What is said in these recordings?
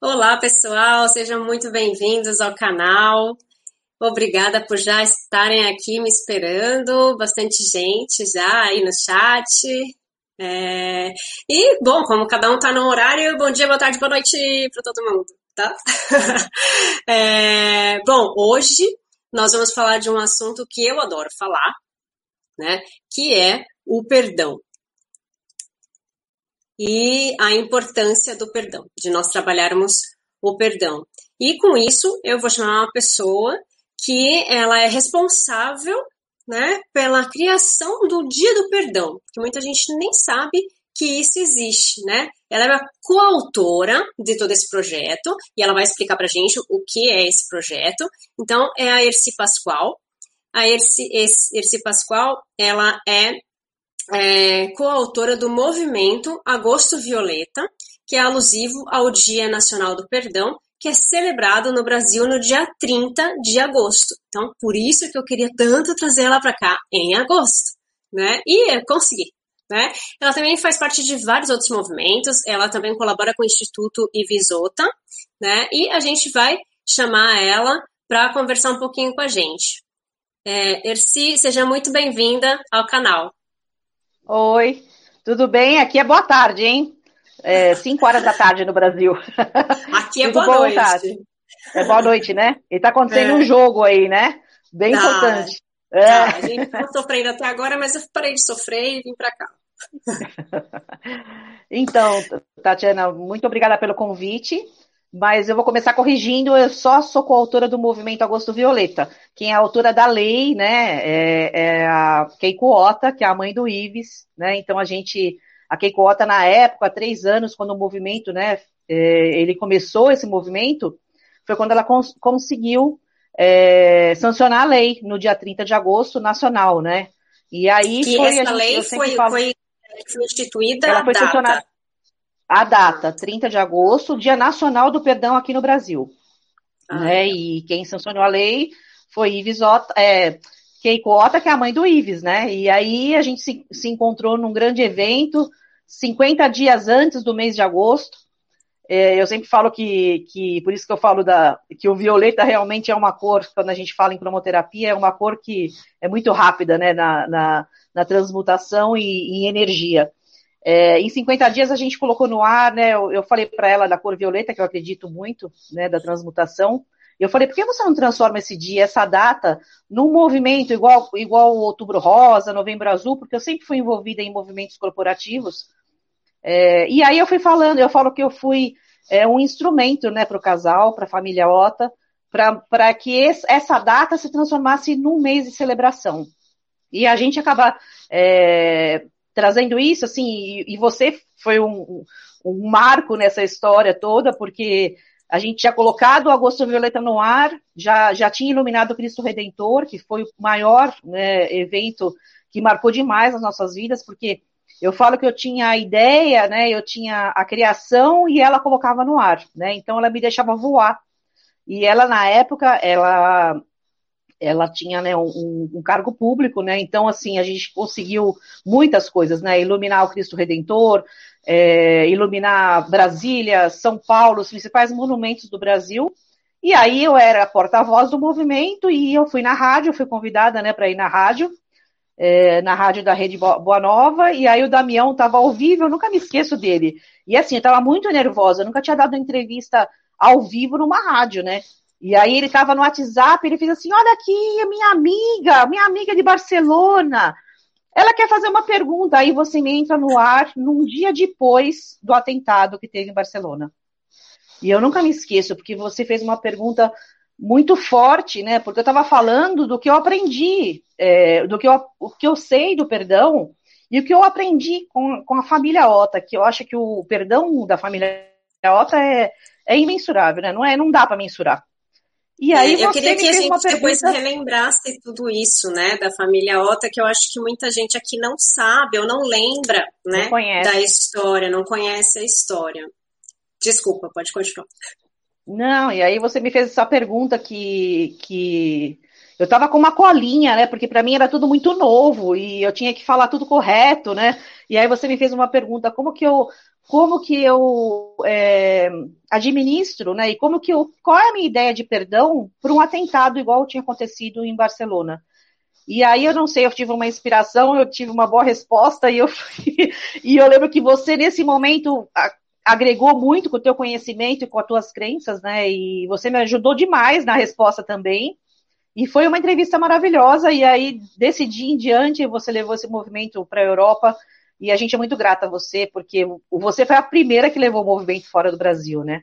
Olá, pessoal, sejam muito bem-vindos ao canal. Obrigada por já estarem aqui me esperando, bastante gente já aí no chat. É... E, bom, como cada um está no horário, bom dia, boa tarde, boa noite para todo mundo, tá? é... Bom, hoje nós vamos falar de um assunto que eu adoro falar, né? Que é o perdão e a importância do perdão, de nós trabalharmos o perdão. E com isso, eu vou chamar uma pessoa que ela é responsável, né, pela criação do Dia do Perdão, que muita gente nem sabe que isso existe, né? Ela é a coautora de todo esse projeto e ela vai explicar para gente o que é esse projeto. Então, é a Erci Pascoal. A Erci, Erci Pascoal, ela é é, coautora do movimento Agosto Violeta, que é alusivo ao Dia Nacional do Perdão, que é celebrado no Brasil no dia 30 de agosto. Então, por isso que eu queria tanto trazer ela para cá em agosto, né? E eu consegui, né? Ela também faz parte de vários outros movimentos, ela também colabora com o Instituto Ivisota, né? E a gente vai chamar ela para conversar um pouquinho com a gente. É, Erci, seja muito bem-vinda ao canal. Oi, tudo bem? Aqui é boa tarde, hein? É 5 horas da tarde no Brasil. Aqui é boa noite. Tarde. É boa noite, né? E tá acontecendo é. um jogo aí, né? Bem tá. importante. É. Tá, a gente tá sofrendo até agora, mas eu parei de sofrer e vim para cá. então, Tatiana, muito obrigada pelo convite mas eu vou começar corrigindo, eu só sou coautora do movimento Agosto Violeta. Quem é autora da lei, né, é, é a Keiko Ota, que é a mãe do Ives, né, então a gente, a Keiko Ota na época, há três anos, quando o movimento, né, é, ele começou esse movimento, foi quando ela cons conseguiu é, sancionar a lei no dia 30 de agosto, nacional, né, e aí que foi, essa gente, lei foi, falo, foi instituída ela foi sancionada a data, 30 de agosto, Dia Nacional do Perdão aqui no Brasil. Ah, né? E quem sancionou a lei foi Ives Ota, é, Keiko Ota, que é a mãe do Ives, né? E aí a gente se, se encontrou num grande evento, 50 dias antes do mês de agosto. É, eu sempre falo que, que, por isso que eu falo da, que o violeta realmente é uma cor, quando a gente fala em cromoterapia, é uma cor que é muito rápida, né, na, na, na transmutação e, e energia. É, em 50 dias a gente colocou no ar, né? Eu, eu falei para ela da cor violeta, que eu acredito muito, né? Da transmutação. Eu falei, por que você não transforma esse dia, essa data, num movimento igual, igual o Outubro Rosa, Novembro Azul, porque eu sempre fui envolvida em movimentos corporativos. É, e aí eu fui falando, eu falo que eu fui é, um instrumento, né, para o casal, para a família Ota, para que esse, essa data se transformasse num mês de celebração. E a gente acaba é, trazendo isso, assim, e, e você foi um, um, marco nessa história toda, porque a gente tinha colocado o Agosto Violeta no ar, já, já tinha iluminado o Cristo Redentor, que foi o maior né, evento que marcou demais as nossas vidas, porque eu falo que eu tinha a ideia, né, eu tinha a criação e ela colocava no ar, né, então ela me deixava voar. E ela, na época, ela ela tinha né, um, um, cargo público, né? Então, assim, a gente conseguiu muitas coisas, né? Iluminar o Cristo Redentor, é, iluminar Brasília, São Paulo, os principais monumentos do Brasil. E aí eu era porta-voz do movimento e eu fui na rádio, fui convidada, né, para ir na rádio, é, na rádio da Rede Boa Nova, e aí o Damião estava ao vivo, eu nunca me esqueço dele. E assim, eu estava muito nervosa, eu nunca tinha dado entrevista ao vivo numa rádio, né? E aí ele estava no WhatsApp, ele fez assim: olha aqui, minha amiga, minha amiga de Barcelona. Ela quer fazer uma pergunta. Aí você me entra no ar num dia depois do atentado que teve em Barcelona. E eu nunca me esqueço, porque você fez uma pergunta muito forte, né? Porque eu estava falando do que eu aprendi, é, do que eu, o que eu sei do perdão e o que eu aprendi com, com a família Ota, que eu acho que o perdão da família Ota é, é imensurável, né? Não, é, não dá para mensurar. E aí é, eu queria que a gente pergunta... depois relembrasse tudo isso, né, da família Ota, que eu acho que muita gente aqui não sabe ou não lembra, né, não da história, não conhece a história. Desculpa, pode continuar. Não, e aí você me fez essa pergunta que, que eu tava com uma colinha, né, porque para mim era tudo muito novo e eu tinha que falar tudo correto, né, e aí você me fez uma pergunta, como que eu como que eu é, administro, né? E como que eu, qual é a minha ideia de perdão para um atentado igual tinha acontecido em Barcelona. E aí eu não sei, eu tive uma inspiração, eu tive uma boa resposta e eu e eu lembro que você nesse momento agregou muito com o teu conhecimento e com as tuas crenças, né? E você me ajudou demais na resposta também. E foi uma entrevista maravilhosa. E aí, desse dia em diante, você levou esse movimento para a Europa. E a gente é muito grata a você, porque você foi a primeira que levou o movimento fora do Brasil, né?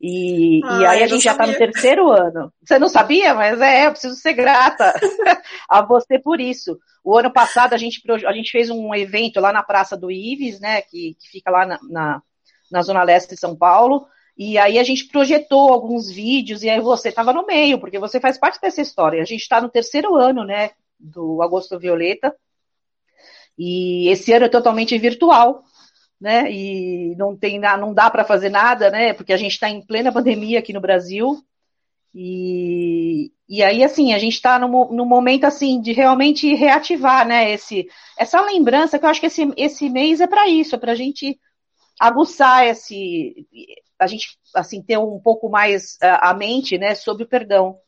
E, ah, e aí a gente já está no terceiro ano. Você não sabia? Mas é, eu preciso ser grata a você por isso. O ano passado a gente, a gente fez um evento lá na Praça do Ives, né? Que, que fica lá na, na, na Zona Leste de São Paulo. E aí a gente projetou alguns vídeos, e aí você estava no meio, porque você faz parte dessa história. A gente está no terceiro ano, né, do Agosto Violeta. E esse ano é totalmente virtual, né? E não tem não dá para fazer nada, né? Porque a gente está em plena pandemia aqui no Brasil. E, e aí, assim, a gente está no, no momento, assim, de realmente reativar, né, esse, essa lembrança, que eu acho que esse, esse mês é para isso, é para a gente aguçar esse, a gente, assim, ter um pouco mais a mente, né, sobre o perdão.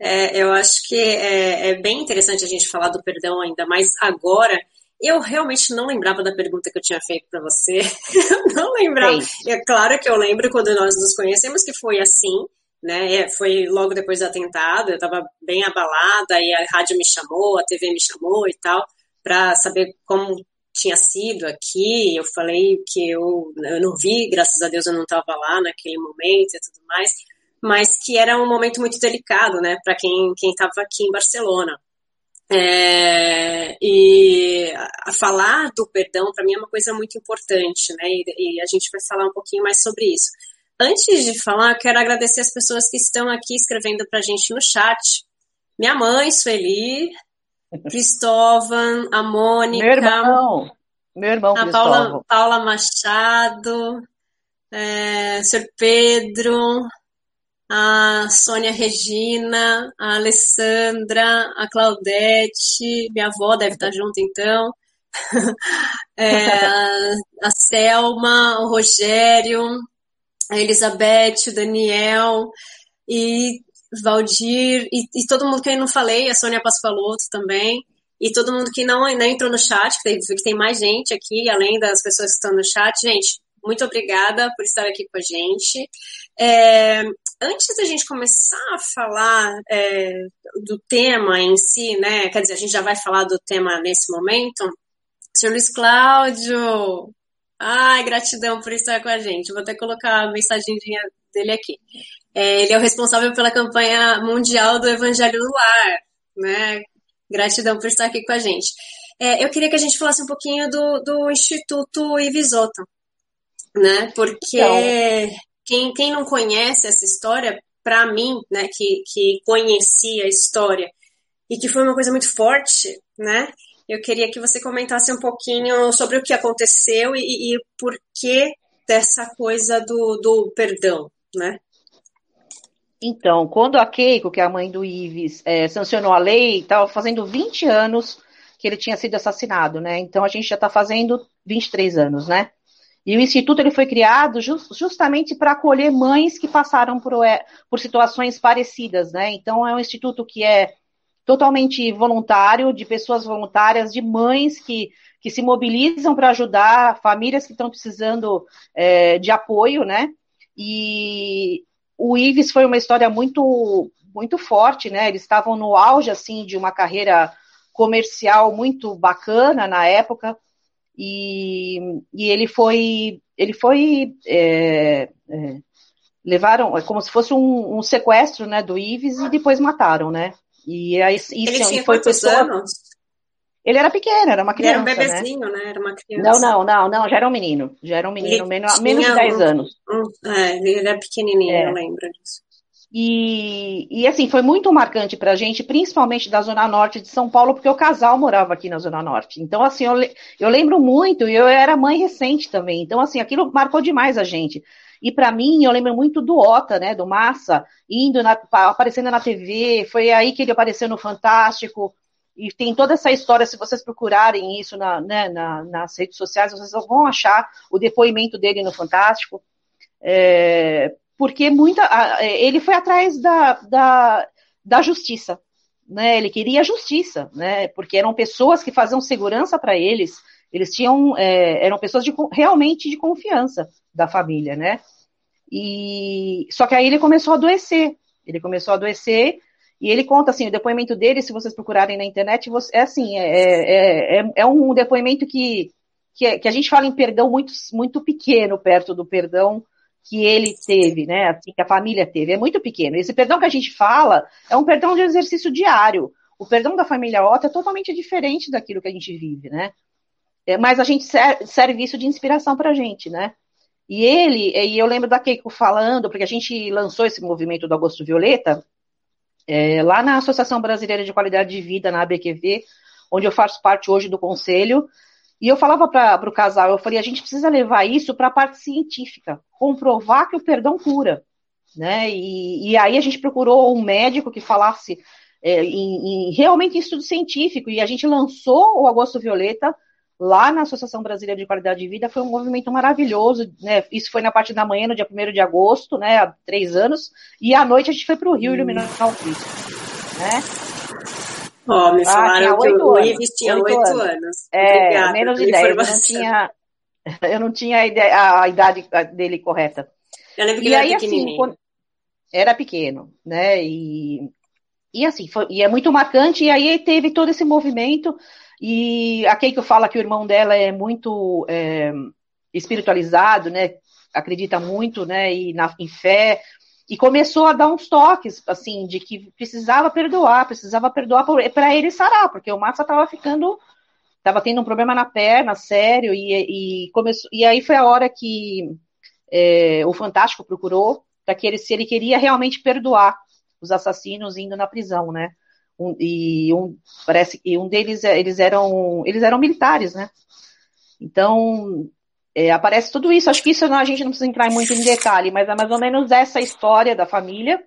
É, eu acho que é, é, bem interessante a gente falar do perdão ainda mais agora. Eu realmente não lembrava da pergunta que eu tinha feito para você. não lembrava. É claro que eu lembro quando nós nos conhecemos que foi assim, né? É, foi logo depois do atentado. Eu estava bem abalada e a rádio me chamou, a TV me chamou e tal, para saber como tinha sido aqui. Eu falei que eu, eu não vi, graças a Deus eu não estava lá naquele momento e tudo mais mas que era um momento muito delicado, né, para quem quem estava aqui em Barcelona. É, e a falar do perdão para mim é uma coisa muito importante, né? E, e, a gente vai falar um pouquinho mais sobre isso. Antes de falar, quero agradecer as pessoas que estão aqui escrevendo para a gente no chat. Minha mãe, Sueli, Cristóvão, a Mônica, meu irmão, meu irmão a Paula, Paula Machado, é, Sr. Pedro, a Sônia Regina, a Alessandra, a Claudete, minha avó deve estar junto então, é, a Selma, o Rogério, a Elizabeth, o Daniel e Valdir. E, e, todo mundo que eu não falei, a Sônia Pasfaloto também, e todo mundo que não, não entrou no chat, que tem, que tem mais gente aqui, além das pessoas que estão no chat. Gente, muito obrigada por estar aqui com a gente. É, antes da gente começar a falar é, do tema em si, né? Quer dizer, a gente já vai falar do tema nesse momento. Senhor Luiz Cláudio, ai, gratidão por estar com a gente. Vou até colocar a mensagem dele aqui. É, ele é o responsável pela campanha mundial do Evangelho do Lar, né? Gratidão por estar aqui com a gente. É, eu queria que a gente falasse um pouquinho do, do Instituto Ivisoto, né? Porque então, quem, quem não conhece essa história, para mim, né, que, que conhecia a história e que foi uma coisa muito forte, né? Eu queria que você comentasse um pouquinho sobre o que aconteceu e, e por que dessa coisa do, do perdão, né? Então, quando a Keiko, que é a mãe do Ives, é, sancionou a lei, estava fazendo 20 anos que ele tinha sido assassinado, né? Então a gente já está fazendo 23 anos, né? E o Instituto ele foi criado just, justamente para acolher mães que passaram por, é, por situações parecidas, né? Então, é um instituto que é totalmente voluntário, de pessoas voluntárias, de mães que, que se mobilizam para ajudar famílias que estão precisando é, de apoio, né? E o Ives foi uma história muito, muito forte, né? Eles estavam no auge, assim, de uma carreira comercial muito bacana na época, e, e ele foi, ele foi é, é, levaram, é como se fosse um, um, sequestro, né, do Ives e depois mataram, né? E aí isso ele tinha foi pessoa, anos? Ele era pequeno, era uma criança. Ele era um né? bebezinho, né? né? Era uma criança. Não, não, não, não, já era um menino. Já era um menino, menos, menos de 10 anos. Um, é, ele era pequenininho, é. eu lembro disso. E, e assim, foi muito marcante para a gente, principalmente da Zona Norte de São Paulo, porque o casal morava aqui na Zona Norte. Então, assim, eu, eu lembro muito, e eu era mãe recente também. Então, assim, aquilo marcou demais a gente. E para mim, eu lembro muito do Ota, né, do Massa, indo na, aparecendo na TV. Foi aí que ele apareceu no Fantástico. e tem toda essa história, se vocês procurarem isso na, né, na, nas redes sociais, vocês vão achar o depoimento dele no Fantástico, é, porque muita, ele foi atrás da, da, da justiça, né, ele queria justiça, né, porque eram pessoas que faziam segurança para eles, eles tinham, é, eram pessoas de, realmente de confiança da família, né, e, só que aí ele começou a adoecer, ele começou a adoecer e ele conta assim, o depoimento dele, se vocês procurarem na internet, é assim, é, é, é, é um depoimento que, que, é, que, a gente fala em perdão muito, muito pequeno perto do perdão que ele teve, né? Assim, que a família teve. É muito pequeno. Esse perdão que a gente fala é um perdão de exercício diário. O perdão da família Otto é totalmente diferente daquilo que a gente vive, né? É, mas a gente serve, serve isso de inspiração para a gente, né? E ele, e eu lembro da Keiko falando, porque a gente lançou esse movimento do Agosto Violeta, é, lá na Associação Brasileira de Qualidade de Vida, na ABQV, onde eu faço parte hoje do conselho, e eu falava para o casal, eu falei, a gente precisa levar isso para a parte científica, comprovar que o perdão cura, né? E, e aí a gente procurou um médico que falasse é, em, em, realmente em estudo científico, e a gente lançou o Agosto Violeta lá na Associação Brasileira de Qualidade de Vida, foi um movimento maravilhoso, né? Isso foi na parte da manhã, no dia 1 de agosto, né? Há três anos, e à noite a gente foi para o Rio iluminar o Cristo, né? Ó, oh, me ah, falaram ah, que o tinha oito anos. anos. É, Obrigada menos de dez. Eu não tinha, eu não tinha a, ideia, a idade dele correta. Eu lembro que e ele aí, era Assim, quando, era pequeno, né? E, e assim, foi, e é muito marcante, e aí teve todo esse movimento e a Keiko fala que o irmão dela é muito é, espiritualizado, né? Acredita muito, né? E na, em fé. E começou a dar uns toques, assim, de que precisava perdoar, precisava perdoar para ele sarar, porque o Massa estava ficando, estava tendo um problema na perna, sério, e, e, começou, e aí foi a hora que é, o Fantástico procurou para que ele, se ele queria realmente perdoar os assassinos indo na prisão, né? um, e um parece que um deles eles eram eles eram militares, né? Então é, aparece tudo isso. Acho que isso a gente não precisa entrar muito em detalhe, mas é mais ou menos essa história da família.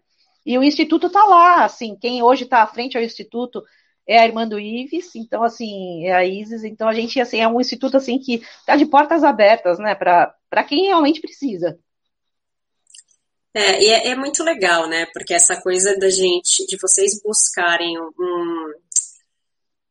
E o instituto está lá, assim, quem hoje está à frente ao instituto é a irmã do Ives, então assim, é a Isis, então a gente assim é um instituto assim que está de portas abertas, né, para quem realmente precisa. É, e é, é, muito legal, né? Porque essa coisa da gente, de vocês buscarem um,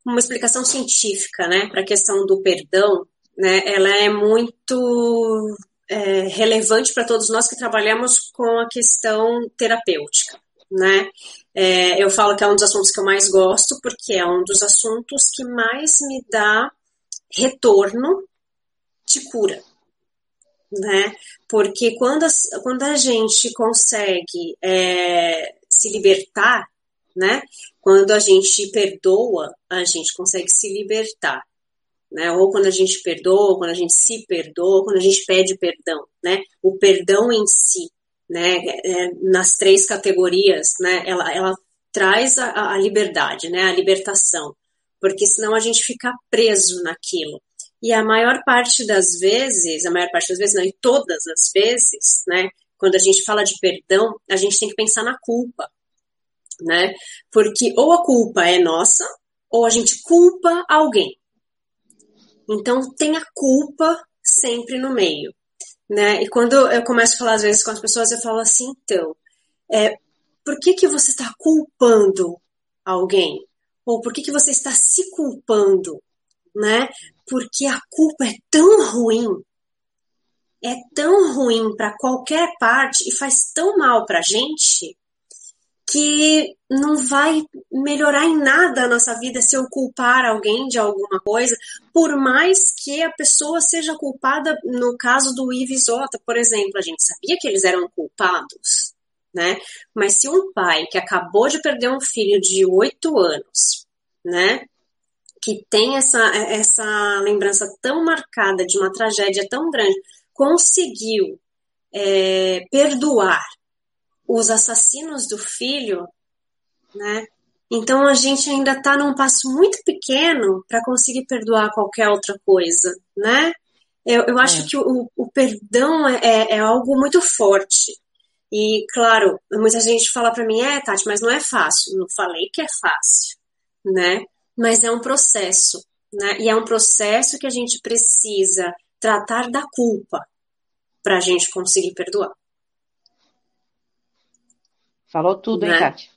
uma explicação científica, né, para a questão do perdão, né, ela é muito é, relevante para todos nós que trabalhamos com a questão terapêutica, né? É, eu falo que é um dos assuntos que eu mais gosto, porque é um dos assuntos que mais me dá retorno de cura, né? Porque quando a, quando a gente consegue é, se libertar, né? Quando a gente perdoa, a gente consegue se libertar, né? Ou quando a gente perdoa, quando a gente se perdoa, quando a gente pede perdão, né? O perdão em si, né? É, nas três categorias, né? Ela, ela traz a, a liberdade, né? A libertação, porque senão a gente fica preso naquilo. E a maior parte das vezes, a maior parte das vezes, não, e todas as vezes, né, quando a gente fala de perdão, a gente tem que pensar na culpa, né? Porque ou a culpa é nossa, ou a gente culpa alguém. Então tem a culpa sempre no meio, né? E quando eu começo a falar às vezes com as pessoas, eu falo assim, então, é, por que que você está culpando alguém? Ou por que que você está se culpando, né? porque a culpa é tão ruim, é tão ruim para qualquer parte e faz tão mal para gente que não vai melhorar em nada a nossa vida se eu culpar alguém de alguma coisa, por mais que a pessoa seja culpada, no caso do Ives Ota, por exemplo, a gente sabia que eles eram culpados, né? Mas se um pai que acabou de perder um filho de oito anos, né, que tem essa, essa lembrança tão marcada de uma tragédia tão grande, conseguiu é, perdoar os assassinos do filho, né? Então a gente ainda está num passo muito pequeno para conseguir perdoar qualquer outra coisa, né? Eu, eu acho é. que o, o perdão é, é, é, algo muito forte. E, claro, muita gente fala para mim, é, Tati, mas não é fácil. Não falei que é fácil, né? mas é um processo, né? E é um processo que a gente precisa tratar da culpa para a gente conseguir perdoar. Falou tudo, né? hein, Kátia?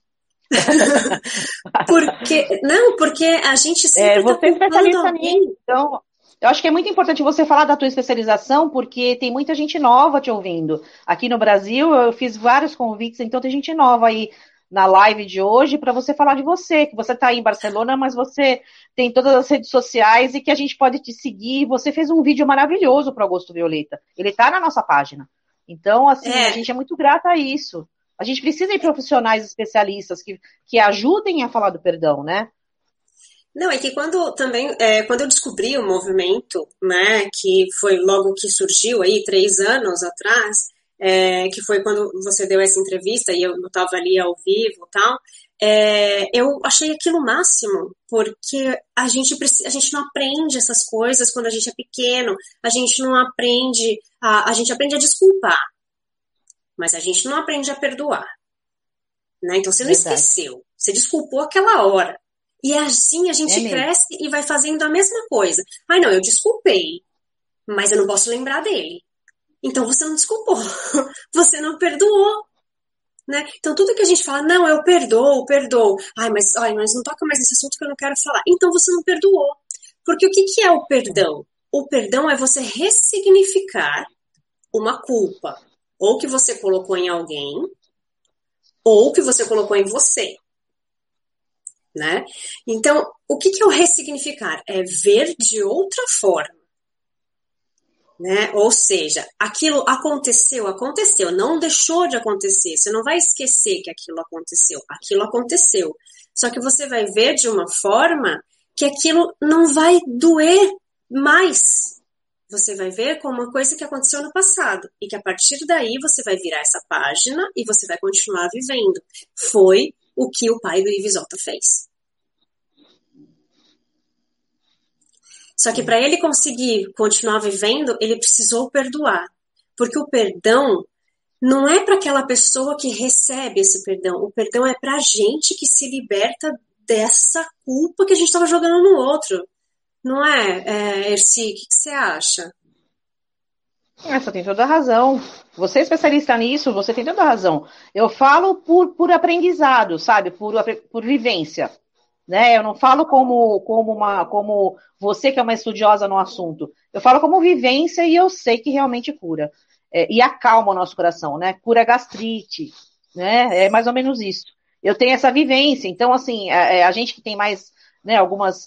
porque, não, porque a gente sempre é, você tá é especialista nisso, então eu acho que é muito importante você falar da tua especialização, porque tem muita gente nova te ouvindo. Aqui no Brasil, eu fiz vários convites, então tem gente nova aí na live de hoje para você falar de você, que você está aí em Barcelona, mas você tem todas as redes sociais e que a gente pode te seguir. Você fez um vídeo maravilhoso para Augusto Violeta. Ele está na nossa página. Então, assim, é. a gente é muito grata a isso. A gente precisa de profissionais especialistas que, que ajudem a falar do perdão, né? Não, é que quando também, é, quando eu descobri o movimento, né, que foi logo que surgiu aí, três anos atrás, é, que foi quando você deu essa entrevista e eu estava ali ao vivo tal, é, eu achei aquilo máximo, porque a gente, a gente não aprende essas coisas quando a gente é pequeno, a gente não aprende, a, a gente aprende a desculpar, mas a gente não aprende a perdoar. Né? Então você não Verdade. esqueceu, você desculpou aquela hora. E assim a gente é cresce e vai fazendo a mesma coisa. Ai, não, eu desculpei, mas eu não posso lembrar dele. Então você não desculpou, você não perdoou. Né? Então tudo que a gente fala, não, eu perdoo, perdoo. Ai, mas, ai, mas não toca mais nesse assunto que eu não quero falar. Então você não perdoou. Porque o que, que é o perdão? O perdão é você ressignificar uma culpa, ou que você colocou em alguém, ou que você colocou em você né? Então, o que, que é o ressignificar? É ver de outra forma. Né? Ou seja, aquilo aconteceu, aconteceu, não deixou de acontecer. Você não vai esquecer que aquilo aconteceu. Aquilo aconteceu. Só que você vai ver de uma forma que aquilo não vai doer mais. Você vai ver como uma coisa que aconteceu no passado e que a partir daí você vai virar essa página e você vai continuar vivendo. Foi o que o pai do Ivisota fez. Só que para ele conseguir continuar vivendo, ele precisou perdoar. Porque o perdão não é para aquela pessoa que recebe esse perdão. O perdão é para a gente que se liberta dessa culpa que a gente estava jogando no outro. Não é, é Erci? O que, você acha? Essa tem toda a razão. Você é especialista nisso, você tem toda a razão. Eu falo por, por aprendizado, sabe? Por, por vivência. Né? Eu não falo como, como, uma, como você que é uma estudiosa no assunto. Eu falo como vivência e eu sei que realmente cura. É, e acalma o nosso coração, né? Cura gastrite, né? É mais ou menos isso. Eu tenho essa vivência, então, assim, a, é, a gente que tem mais, né, algumas,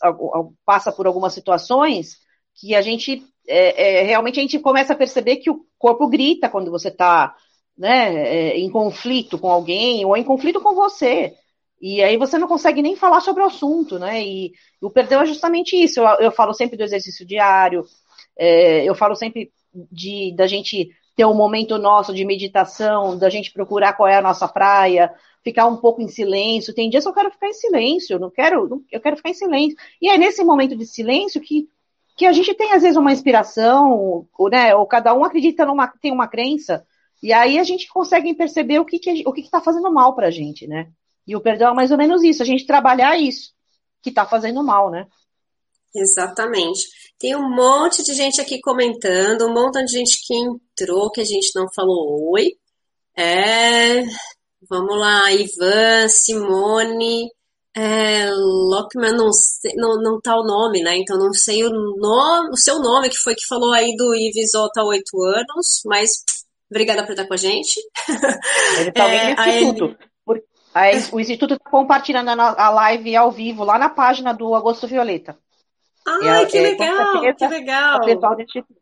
passa por algumas situações que a gente é, é, realmente a gente começa a perceber que o corpo grita quando você está né, é, em conflito com alguém ou em conflito com você. E aí você não consegue nem falar sobre o assunto, né? E, o perdão é justamente isso. Eu, eu falo sempre do exercício diário, é, eu falo sempre de da gente ter um momento nosso de meditação, da gente procurar qual é a nossa praia, ficar um pouco em silêncio. Tem dias que eu quero ficar em silêncio, não quero, eu quero ficar em silêncio. E é nesse momento de silêncio que que a gente tem às vezes uma inspiração, ou, né, ou cada um acredita numa, tem uma crença, e aí a gente consegue perceber o que que, o que está fazendo mal para a gente, né? E o perdão é mais ou menos isso, a gente trabalhar isso que está fazendo mal, né? Exatamente. Tem um monte de gente aqui comentando, um monte de gente que entrou, que a gente não falou oi. É, vamos lá, Ivan, Simone, é, Lockman não, não, não tá o nome, né? Então não sei o nome, o seu nome que foi que falou aí do Ivisota há oito anos, mas obrigada por estar com a gente. Ele tá é, no Instituto. Ele... o Instituto está compartilhando a live ao vivo lá na página do Agosto Violeta. Ai, é, que, é, legal, que legal! Do Instituto.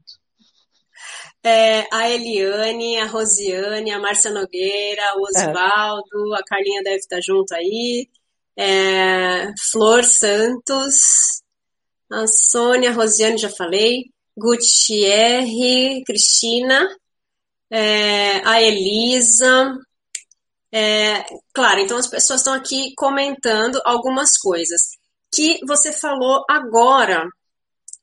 É, a Eliane, a Rosiane, a Márcia Nogueira, o é. Osvaldo, a Carlinha deve estar junto aí é, Flor Santos, a Sônia, a Rosiane, já falei, Gutierre, Cristina, é, a Elisa. É, claro, então as pessoas estão aqui comentando algumas coisas. Que você falou agora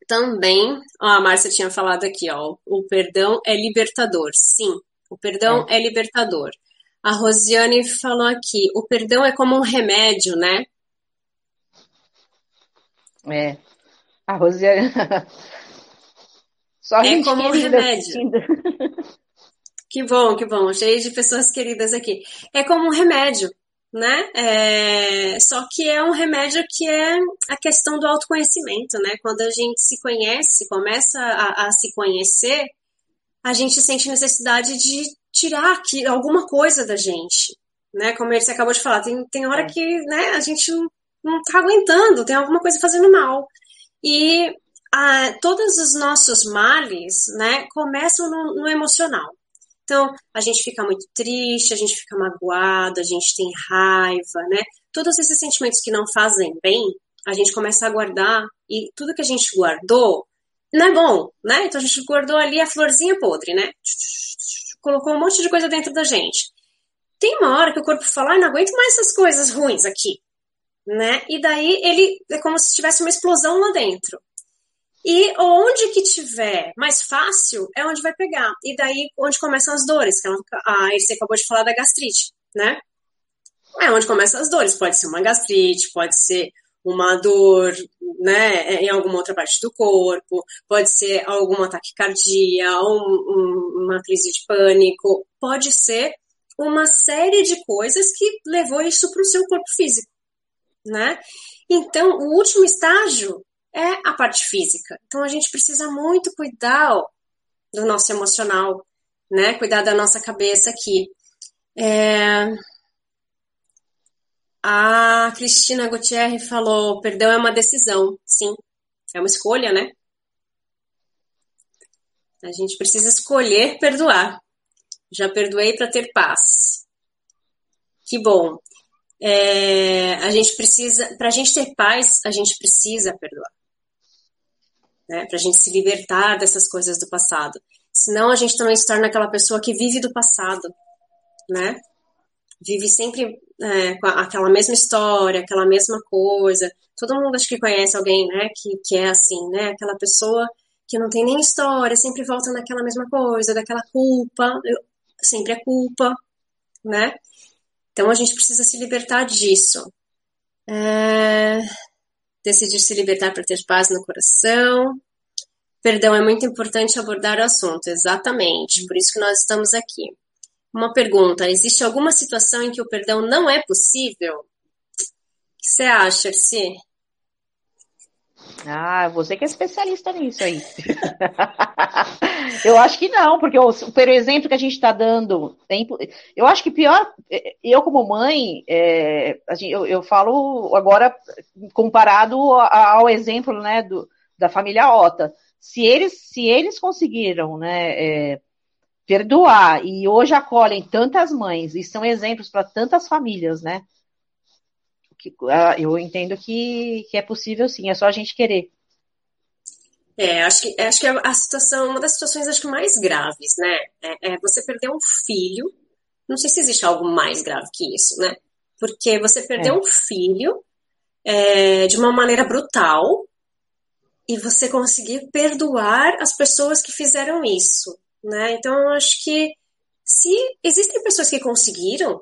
também, ó, a Márcia tinha falado aqui, ó, o perdão é libertador. Sim, o perdão é, é libertador. A Rosiane falou aqui, o perdão é como um remédio, né? É. A Rosiane. Só é como um remédio. Que bom, que bom. Cheio de pessoas queridas aqui. É como um remédio, né? É... Só que é um remédio que é a questão do autoconhecimento, né? Quando a gente se conhece, começa a, a se conhecer, a gente sente necessidade de tirar aqui alguma coisa da gente, né? Como você acabou de falar, tem, tem hora é. que né, a gente não, não tá aguentando, tem alguma coisa fazendo mal. E a, todos os nossos males, né, começam no, no emocional. Então, a gente fica muito triste, a gente fica magoado, a gente tem raiva, né? Todos esses sentimentos que não fazem bem, a gente começa a guardar e tudo que a gente guardou não é bom, né? Então a gente guardou ali a florzinha podre, né? Colocou um monte de coisa dentro da gente. Tem uma hora que o corpo fala, ah, não aguento mais essas coisas ruins aqui, né? E daí ele é como se tivesse uma explosão lá dentro. E onde que tiver mais fácil é onde vai pegar. E daí onde começam as dores, que a Irce acabou de falar da gastrite, né? É onde começam as dores. Pode ser uma gastrite, pode ser uma dor, né, em alguma outra parte do corpo, pode ser algum ataque cardíaco, um, um, uma crise de pânico, pode ser uma série de coisas que levou isso para o seu corpo físico, né? Então, o último estágio é a parte física. Então, a gente precisa muito cuidar do nosso emocional, né? Cuidar da nossa cabeça aqui. É... A Cristina Gutierrez falou: perdão é uma decisão. Sim, é uma escolha, né? A gente precisa escolher perdoar. Já perdoei para ter paz. Que bom. É, a gente precisa, para a gente ter paz, a gente precisa perdoar. Né? Para a gente se libertar dessas coisas do passado. Senão a gente também se torna aquela pessoa que vive do passado, né? Vive sempre é, com aquela mesma história, aquela mesma coisa. Todo mundo acho que conhece alguém, né, que, que é assim, né? Aquela pessoa que não tem nem história, sempre volta naquela mesma coisa, daquela culpa, eu, sempre é culpa, né? Então a gente precisa se libertar disso. É, decidir se libertar para ter paz no coração. Perdão, é muito importante abordar o assunto, exatamente, por isso que nós estamos aqui. Uma pergunta: existe alguma situação em que o perdão não é possível? O que você acha, Arci? Ah, você que é especialista nisso aí. eu acho que não, porque o, pelo exemplo que a gente está dando, tempo, eu acho que pior, eu como mãe, é, eu, eu, falo agora comparado ao exemplo né, do, da família Ota. Se eles, se eles conseguiram né, é, perdoar e hoje acolhem tantas mães e são exemplos para tantas famílias, né? Que, ah, eu entendo que, que é possível sim, é só a gente querer. É, acho que, acho que é a situação, uma das situações acho que mais graves, né? É, é você perder um filho. Não sei se existe algo mais grave que isso, né? Porque você perder é. um filho é, de uma maneira brutal e você conseguir perdoar as pessoas que fizeram isso. Né? Então, acho que se existem pessoas que conseguiram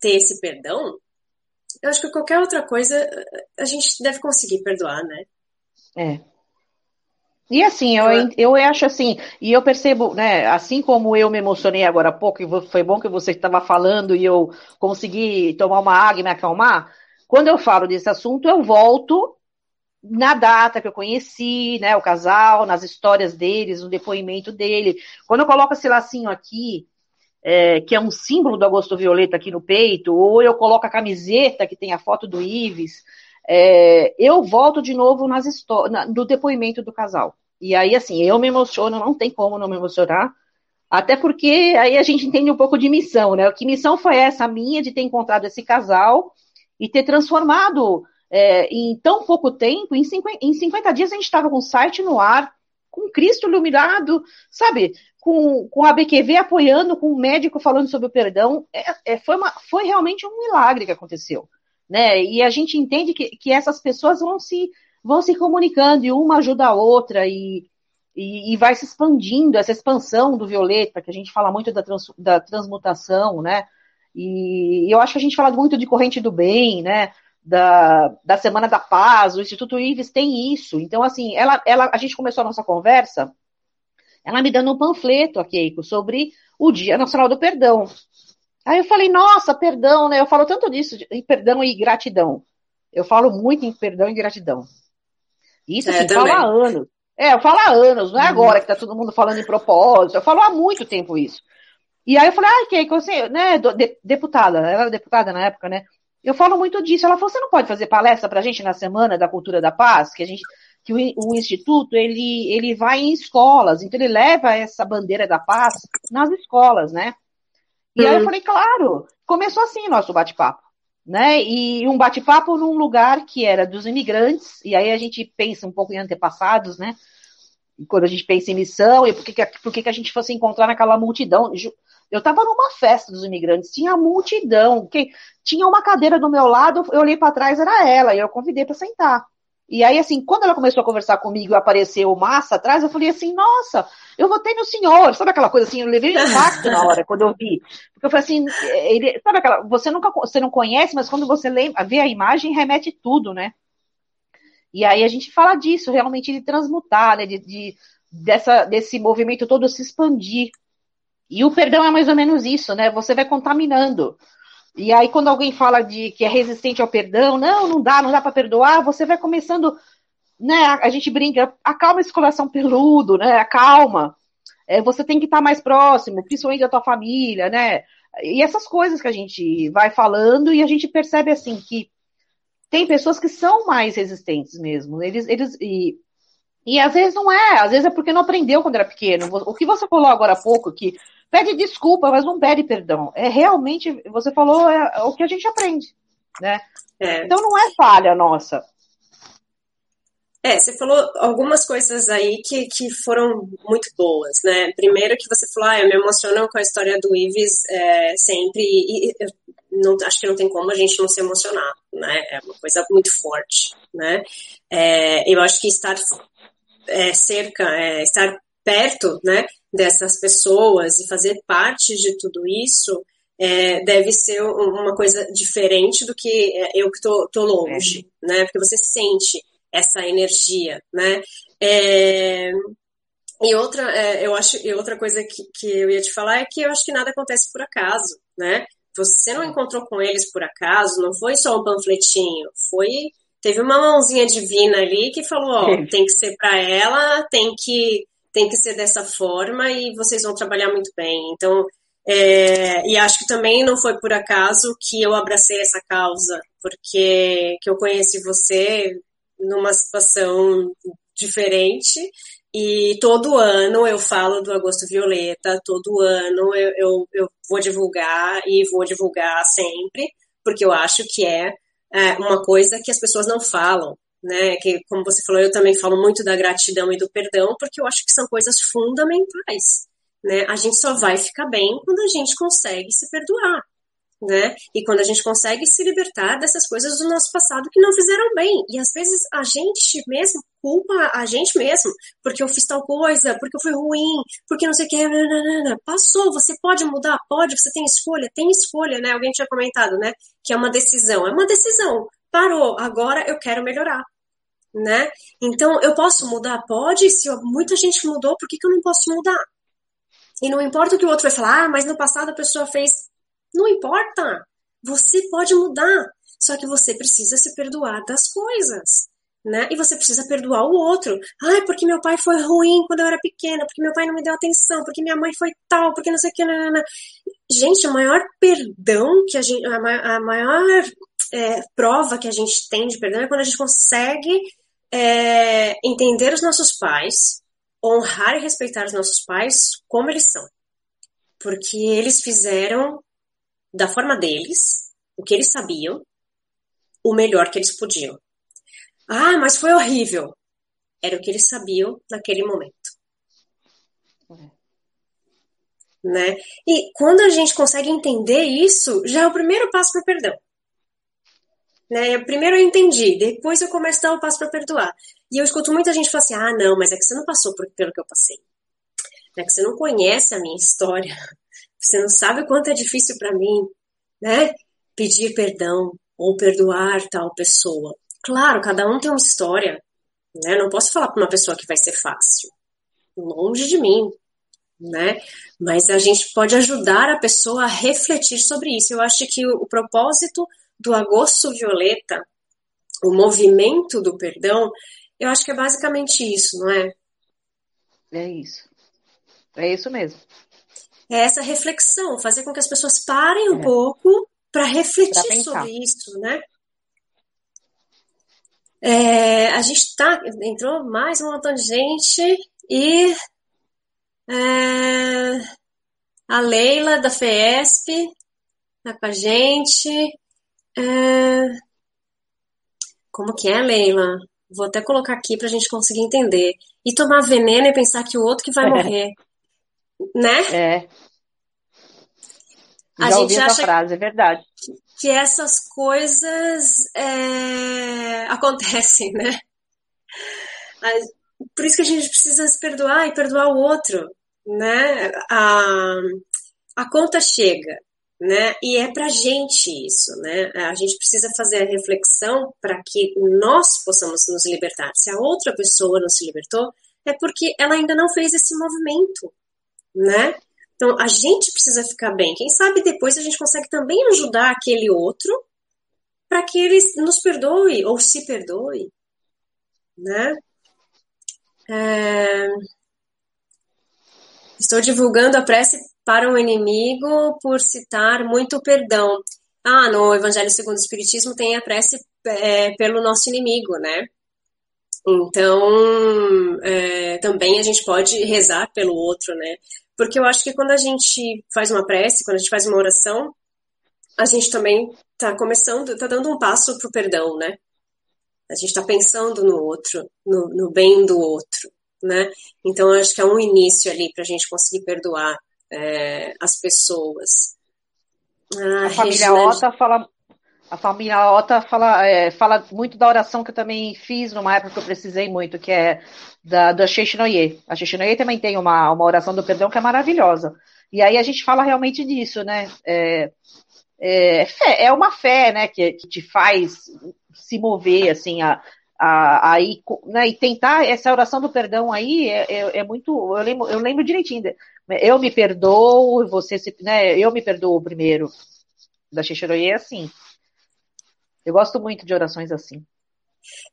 ter esse perdão, eu acho que qualquer outra coisa a gente deve conseguir perdoar, né? É. E assim, eu, eu acho assim, e eu percebo, né, assim como eu me emocionei agora há pouco, e foi bom que você estava falando e eu consegui tomar uma água e me acalmar, quando eu falo desse assunto, eu volto na data que eu conheci, né, o casal, nas histórias deles, no depoimento dele. Quando eu coloco esse lacinho aqui, é, que é um símbolo do Agosto Violeta aqui no peito, ou eu coloco a camiseta que tem a foto do Ives, é, eu volto de novo nas na, no depoimento do casal. E aí, assim, eu me emociono, não tem como não me emocionar, até porque aí a gente entende um pouco de missão, né? Que missão foi essa minha de ter encontrado esse casal e ter transformado é, em tão pouco tempo, em 50, em 50 dias a gente estava com o site no ar, com Cristo iluminado, sabe? Com, com a BQV apoiando, com o médico falando sobre o perdão. É, é, foi, uma, foi realmente um milagre que aconteceu. Né? E a gente entende que, que essas pessoas vão se, vão se comunicando e uma ajuda a outra e, e, e vai se expandindo, essa expansão do violeta, que a gente fala muito da, trans, da transmutação, né? E eu acho que a gente fala muito de corrente do bem, né? da, da Semana da Paz, o Instituto Ives tem isso. Então, assim, ela, ela, a gente começou a nossa conversa, ela me dando um panfleto, a Keiko, sobre o Dia Nacional do Perdão. Aí eu falei, nossa, perdão, né? Eu falo tanto disso, em perdão e gratidão. Eu falo muito em perdão e gratidão. Isso, é, assim, falo há anos. É, eu falo há anos, não é uhum. agora que tá todo mundo falando em propósito. Eu falo há muito tempo isso. E aí eu falei, ah, Keiko, você, né, deputada, ela era deputada na época, né? Eu falo muito disso. Ela falou, você não pode fazer palestra pra gente na Semana da Cultura da Paz, que a gente, que o, o Instituto, ele, ele vai em escolas, então ele leva essa bandeira da paz nas escolas, né? E hum. aí eu falei, claro, começou assim nosso bate-papo, né? E um bate-papo num lugar que era dos imigrantes, e aí a gente pensa um pouco em antepassados, né? quando a gente pensa em missão, e por que, por que, que a gente fosse encontrar naquela multidão. Eu estava numa festa dos imigrantes, tinha multidão, que tinha uma cadeira do meu lado, eu olhei para trás, era ela, e eu convidei para sentar. E aí, assim, quando ela começou a conversar comigo e apareceu massa atrás, eu falei assim, nossa, eu votei no senhor. Sabe aquela coisa assim, eu levei um impacto na hora, quando eu vi. Porque eu falei assim, ele, sabe aquela, você nunca, você não conhece, mas quando você lembra, vê a imagem, remete tudo, né? E aí a gente fala disso, realmente de transmutar, né? De, de, dessa, desse movimento todo se expandir. E o perdão é mais ou menos isso, né? Você vai contaminando. E aí, quando alguém fala de que é resistente ao perdão, não, não dá, não dá para perdoar, você vai começando, né? A, a, gente brinca, acalma esse coração peludo, né? Acalma. É, você tem que estar mais próximo, principalmente da tua família, né? E essas coisas que a gente vai falando e a gente percebe assim que tem pessoas que são mais resistentes mesmo. Eles, eles e, e às vezes não é, às vezes é porque não aprendeu quando era pequeno. O que você falou agora há pouco, que pede desculpa, mas não pede perdão. É realmente, você falou, é, o que a gente aprende, né? É. Então não é falha nossa. É, você falou algumas coisas aí que, que foram muito boas, né? Primeiro que você falou, ah, eu me emociono com a história do Ives é, sempre, e, e não, acho que não tem como a gente não se emocionar, né? É uma coisa muito forte, né? É, eu acho que estar é, cerca, é, estar perto, né, dessas pessoas e fazer parte de tudo isso é, deve ser uma coisa diferente do que é, eu que tô, tô longe, é. né? Porque você sente essa energia, né? É, e outra, é, eu acho, e outra coisa que, que eu ia te falar é que eu acho que nada acontece por acaso, né? Você não encontrou com eles por acaso, não foi só um panfletinho, foi teve uma mãozinha divina ali que falou, ó, tem que ser para ela, tem que tem que ser dessa forma e vocês vão trabalhar muito bem. Então, é, e acho que também não foi por acaso que eu abracei essa causa, porque que eu conheci você numa situação diferente e todo ano eu falo do Agosto Violeta, todo ano eu, eu, eu vou divulgar e vou divulgar sempre, porque eu acho que é, é uma coisa que as pessoas não falam né? Que, como você falou, eu também falo muito da gratidão e do perdão, porque eu acho que são coisas fundamentais, né? A gente só vai ficar bem quando a gente consegue se perdoar, né? E quando a gente consegue se libertar dessas coisas do nosso passado que não fizeram bem. E às vezes a gente mesmo culpa a gente mesmo, porque eu fiz tal coisa, porque eu fui ruim, porque não sei o que, passou, você pode mudar, pode, você tem escolha, tem escolha, né? Alguém tinha comentado, né? Que é uma decisão, é uma decisão parou, agora eu quero melhorar. Né? Então, eu posso mudar? Pode. Se muita gente mudou, por que, que eu não posso mudar? E não importa o que o outro vai falar, ah, mas no passado a pessoa fez. Não importa. Você pode mudar. Só que você precisa se perdoar das coisas. Né? E você precisa perdoar o outro. Ai, porque meu pai foi ruim quando eu era pequena, porque meu pai não me deu atenção, porque minha mãe foi tal, porque não sei o que. Não. Gente, o maior perdão que a gente. A maior é, prova que a gente tem de perdão é quando a gente consegue é, entender os nossos pais, honrar e respeitar os nossos pais como eles são. Porque eles fizeram da forma deles, o que eles sabiam, o melhor que eles podiam. Ah, mas foi horrível. Era o que eles sabiam naquele momento. Né? E quando a gente consegue entender isso, já é o primeiro passo para o perdão. Né? Primeiro eu entendi, depois eu começo a dar o passo para perdoar. E eu escuto muita gente falar assim: ah, não, mas é que você não passou por, pelo que eu passei. É que você não conhece a minha história. Você não sabe o quanto é difícil para mim, né? Pedir perdão, ou perdoar tal pessoa. Claro, cada um tem uma história, né? Não posso falar para uma pessoa que vai ser fácil. Longe de mim, né? Mas a gente pode ajudar a pessoa a refletir sobre isso. Eu acho que o, o propósito do agosto violeta, o movimento do perdão, eu acho que é basicamente isso, não é? É isso. É isso mesmo. É essa reflexão, fazer com que as pessoas parem um é. pouco para refletir sobre isso, né? É, a gente tá. Entrou mais um montão de gente e é, a Leila da FESP tá com a gente. É, como que é, Leila? Vou até colocar aqui para a gente conseguir entender. E tomar veneno e pensar que o outro que vai morrer. né? É. Já a gente acha frase, é verdade. Que essas coisas é, acontecem, né? Por isso que a gente precisa se perdoar e perdoar o outro, né? A, a conta chega, né? E é pra gente isso, né? A gente precisa fazer a reflexão para que nós possamos nos libertar. Se a outra pessoa não se libertou, é porque ela ainda não fez esse movimento, né? Então a gente precisa ficar bem. Quem sabe depois a gente consegue também ajudar aquele outro para que ele nos perdoe ou se perdoe, né? É... Estou divulgando a prece para um inimigo por citar muito perdão. Ah, no Evangelho segundo o Espiritismo tem a prece é, pelo nosso inimigo, né? Então, é, também a gente pode rezar pelo outro, né? Porque eu acho que quando a gente faz uma prece, quando a gente faz uma oração, a gente também está começando, está dando um passo para o perdão, né? A gente está pensando no outro, no, no bem do outro né? Então, acho que é um início ali para a gente conseguir perdoar é, as pessoas. Ah, a família Regina... Ota fala. A família Ota fala, é, fala muito da oração que eu também fiz numa época que eu precisei muito, que é da, da Sheshinoye. A Sheshinoye também tem uma, uma oração do perdão que é maravilhosa. E aí a gente fala realmente disso, né? É, é, fé, é uma fé, né, que, que te faz se mover, assim, a, aí né, e tentar essa oração do perdão aí é, é, é, muito eu lembro, eu lembro direitinho eu me perdoo você se, né eu me perdoo primeiro. Da Xixeroye é assim. Eu gosto muito de orações assim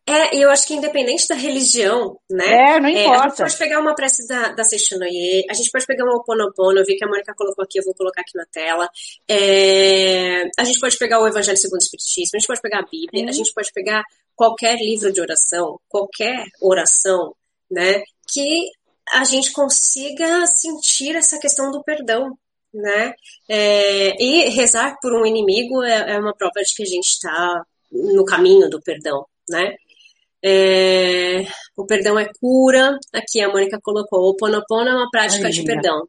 é, e eu acho que independente da religião, né? É, não importa. É, a gente pode pegar uma prece da, da Seishonoye, a gente pode pegar um Oponopono, eu vi que a Mônica colocou aqui, eu vou colocar aqui na tela. É, a gente pode pegar o Evangelho segundo o Espiritismo, a gente pode pegar a Bíblia, a gente pode pegar qualquer livro de oração, qualquer oração, né? Que a gente consiga sentir essa questão do perdão, né? É, e rezar por um inimigo é, é uma prova de que a gente está no caminho do perdão, né? É, o perdão é cura. Aqui a Mônica colocou: o Ponopono é uma prática Ai, de perdão.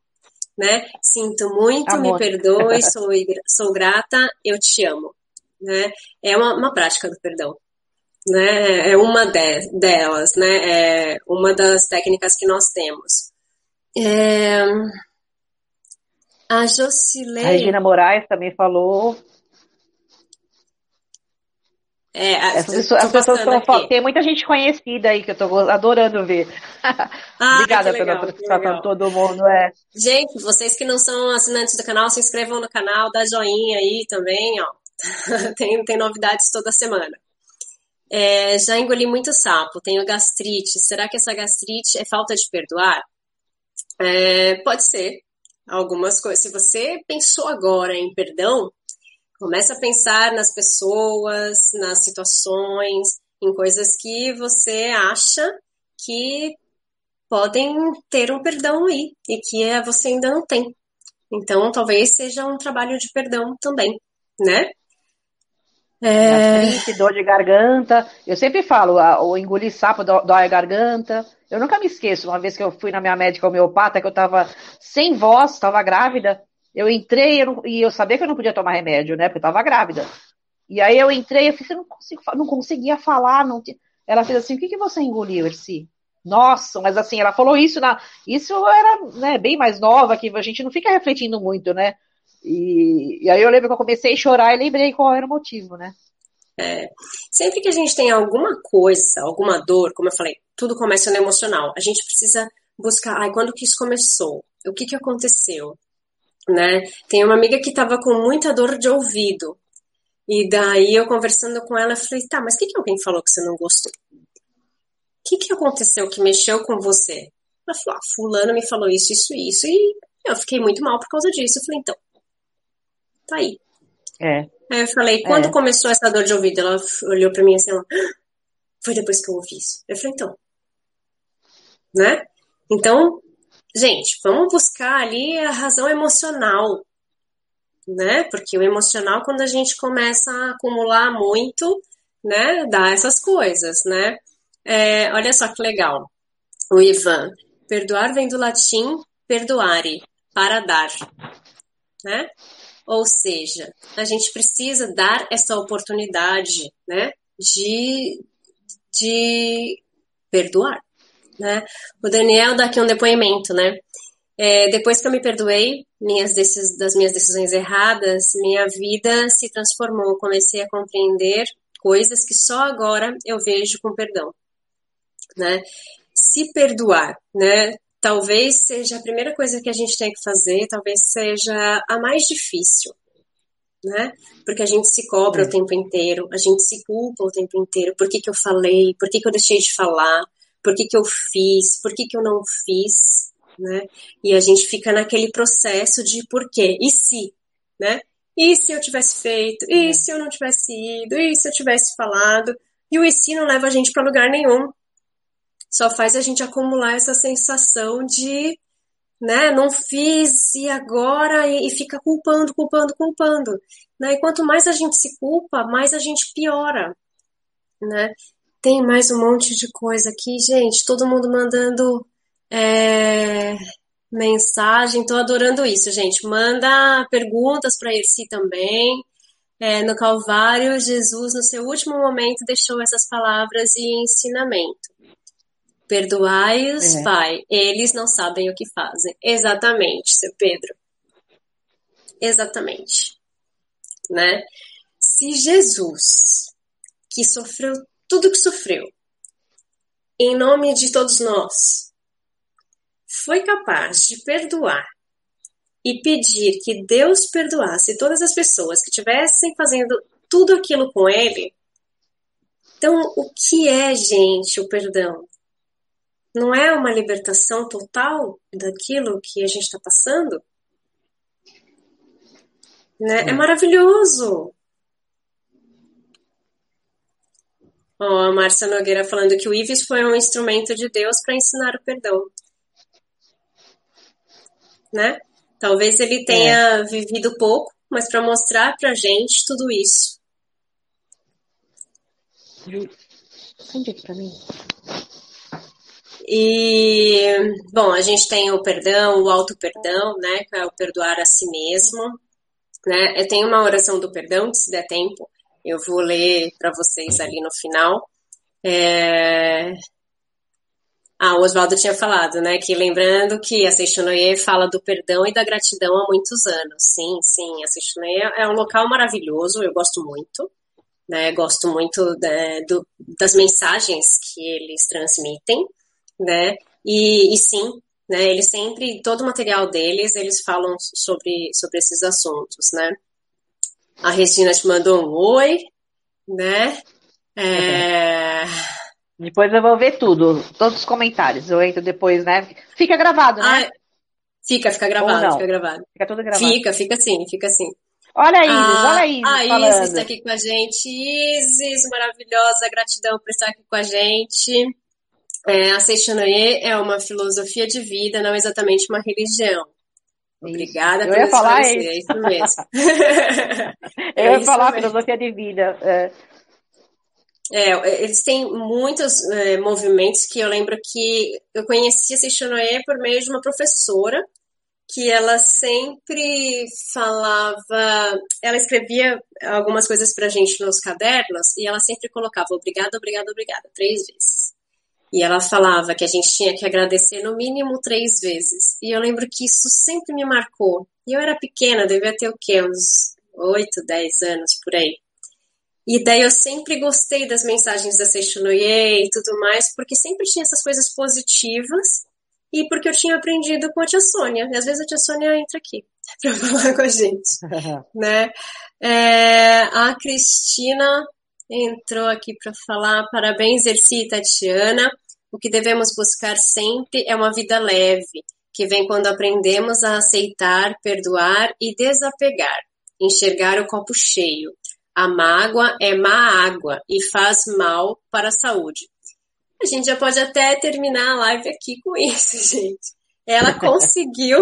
Né? Sinto muito, Amor. me perdoe, sou, sou grata, eu te amo. Né? É uma, uma prática do perdão. Né? É uma de, delas, né? É uma das técnicas que nós temos. É... A Jocilene... A Regina Moraes também falou é, as pessoas estão. Tem muita gente conhecida aí que eu estou adorando ver. Ah, Obrigada pela participação de todo mundo. É. Gente, vocês que não são assinantes do canal, se inscrevam no canal, dá joinha aí também, ó. tem, tem novidades toda semana. É, já engoli muito sapo, tenho gastrite. Será que essa gastrite é falta de perdoar? É, pode ser. Algumas coisas. Se você pensou agora em perdão, Comece a pensar nas pessoas, nas situações, em coisas que você acha que podem ter um perdão aí e que você ainda não tem. Então, talvez seja um trabalho de perdão também, né? É... dor de garganta. Eu sempre falo, o engolir sapo dói a garganta. Eu nunca me esqueço, uma vez que eu fui na minha médica homeopata, que eu tava sem voz, estava grávida, eu entrei eu não, e eu sabia que eu não podia tomar remédio, né? Porque eu estava grávida. E aí eu entrei, eu fiz, eu não, consigo, não conseguia falar. Não Ela fez assim, o que, que você engoliu, Erci? Nossa, mas assim, ela falou isso na. Isso era né, bem mais nova, que a gente não fica refletindo muito, né? E, e aí eu lembro que eu comecei a chorar e lembrei qual era o motivo, né? É, sempre que a gente tem alguma coisa, alguma dor, como eu falei, tudo começa no emocional. A gente precisa buscar, ai, quando que isso começou? O que que aconteceu? Né? Tem uma amiga que estava com muita dor de ouvido. E daí eu conversando com ela, falei, tá, mas o que, que alguém falou que você não gostou? O que, que aconteceu que mexeu com você? Ela falou, ah, fulano me falou isso, isso, isso, e eu fiquei muito mal por causa disso. Eu falei, então, tá aí. É. Aí eu falei, quando é. começou essa dor de ouvido? Ela olhou pra mim assim, ela, ah, foi depois que eu ouvi isso. Eu falei, então, né? Então, gente, vamos buscar ali a razão emocional, né? Porque o emocional, quando a gente começa a acumular muito, né, dá essas coisas, né? É, olha só que legal. O Ivan, perdoar vem do latim perdoare, para dar, né? Ou seja, a gente precisa dar essa oportunidade, né, de, de perdoar, né? O Daniel dá aqui um depoimento, né? É, depois que eu me perdoei minhas decis, das minhas decisões erradas, minha vida se transformou. Comecei a compreender coisas que só agora eu vejo com perdão, né? Se perdoar, né? talvez seja a primeira coisa que a gente tem que fazer, talvez seja a mais difícil, né? Porque a gente se cobra é. o tempo inteiro, a gente se culpa o tempo inteiro. Por que, que eu falei? Por que, que eu deixei de falar? Por que, que eu fiz? Por que, que eu não fiz? Né? E a gente fica naquele processo de por quê? E se? Né? E se eu tivesse feito? E é. se eu não tivesse ido? E se eu tivesse falado? E o e se não leva a gente para lugar nenhum só faz a gente acumular essa sensação de, né, não fiz e agora, e, e fica culpando, culpando, culpando. Né? E quanto mais a gente se culpa, mais a gente piora. Né? Tem mais um monte de coisa aqui, gente. Todo mundo mandando é, mensagem. Tô adorando isso, gente. Manda perguntas para Erci também. É, no Calvário, Jesus, no seu último momento, deixou essas palavras e ensinamento. Perdoai-os, é. Pai, eles não sabem o que fazem. Exatamente, seu Pedro. Exatamente. Né? Se Jesus, que sofreu tudo que sofreu, em nome de todos nós, foi capaz de perdoar e pedir que Deus perdoasse todas as pessoas que estivessem fazendo tudo aquilo com ele, então o que é, gente, o perdão? não é uma libertação total daquilo que a gente está passando? Né? É maravilhoso. Ó, a Márcia Nogueira falando que o Ives foi um instrumento de Deus para ensinar o perdão. Né? Talvez ele tenha é. vivido pouco, mas para mostrar para gente tudo isso. Acende aqui para mim. E, bom, a gente tem o perdão, o auto-perdão, né, que é o perdoar a si mesmo, né? Eu tenho uma oração do perdão, se der tempo, eu vou ler para vocês ali no final. É... Ah, o Oswaldo tinha falado, né, que lembrando que a Seixonoye fala do perdão e da gratidão há muitos anos. Sim, sim, a Seixonoye é um local maravilhoso, eu gosto muito, né, gosto muito da, do, das mensagens que eles transmitem né? E, e sim, né? Eles sempre, todo o material deles, eles falam sobre, sobre esses assuntos, né? A Regina te mandou um oi, né? É... Depois eu vou ver tudo, todos os comentários. Eu entro depois, né? Fica gravado, né? Ah, fica, fica gravado, fica gravado. Fica tudo gravado. Fica, fica sim, fica sim. Olha a Isis, ah, olha a Isis. A falando. Isis está aqui com a gente. Isis, maravilhosa, gratidão por estar aqui com a gente. É, a Seixonoye é uma filosofia de vida, não exatamente uma religião. Obrigada por Eu ia falar isso. É isso mesmo. Eu é ia falar mesmo. filosofia de vida. É. É, eles têm muitos é, movimentos que eu lembro que eu conheci a Seixonoye por meio de uma professora que ela sempre falava, ela escrevia algumas coisas pra gente nos cadernos e ela sempre colocava obrigada, obrigada, obrigada, três vezes. E ela falava que a gente tinha que agradecer no mínimo três vezes. E eu lembro que isso sempre me marcou. E eu era pequena, devia ter o quê? Uns oito, dez anos por aí. E daí eu sempre gostei das mensagens da Seishunoye e tudo mais, porque sempre tinha essas coisas positivas e porque eu tinha aprendido com a tia Sônia. E às vezes a tia Sônia entra aqui para falar com a gente, né? É, a Cristina entrou aqui para falar, parabéns Erci e Tatiana. O que devemos buscar sempre é uma vida leve, que vem quando aprendemos a aceitar, perdoar e desapegar, enxergar o copo cheio. A mágoa é má água e faz mal para a saúde. A gente já pode até terminar a live aqui com isso, gente. Ela conseguiu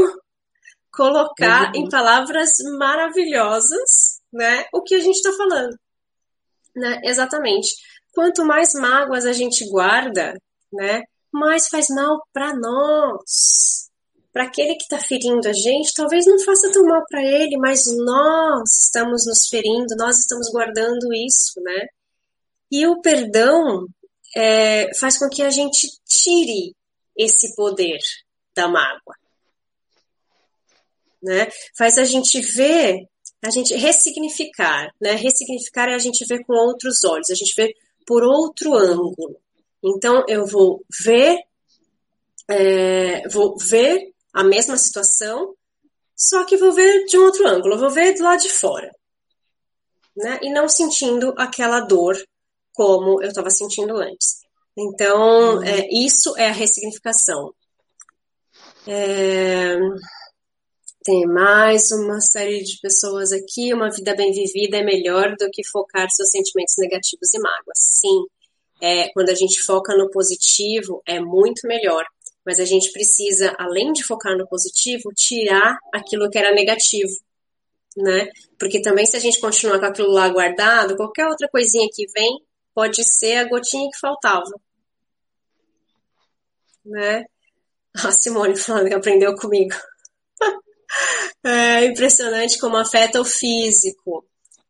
colocar em palavras maravilhosas, né, o que a gente está falando, né? Exatamente. Quanto mais mágoas a gente guarda, né, mais faz mal para nós para aquele que está ferindo a gente, talvez não faça tão mal para ele, mas nós estamos nos ferindo, nós estamos guardando isso, né? E o perdão é, faz com que a gente tire esse poder da mágoa, né? Faz a gente ver, a gente ressignificar, né? Ressignificar é a gente ver com outros olhos, a gente ver por outro ângulo. Então eu vou ver, é, vou ver a mesma situação, só que vou ver de um outro ângulo, vou ver do lado de fora. Né? E não sentindo aquela dor como eu estava sentindo antes. Então, uhum. é, isso é a ressignificação. É, tem mais uma série de pessoas aqui. Uma vida bem vivida é melhor do que focar seus sentimentos negativos e mágoas. Sim, é, quando a gente foca no positivo, é muito melhor. Mas a gente precisa, além de focar no positivo, tirar aquilo que era negativo, né? Porque também se a gente continuar com aquilo lá guardado, qualquer outra coisinha que vem pode ser a gotinha que faltava, né? A Simone falando que aprendeu comigo. é impressionante como afeta o físico.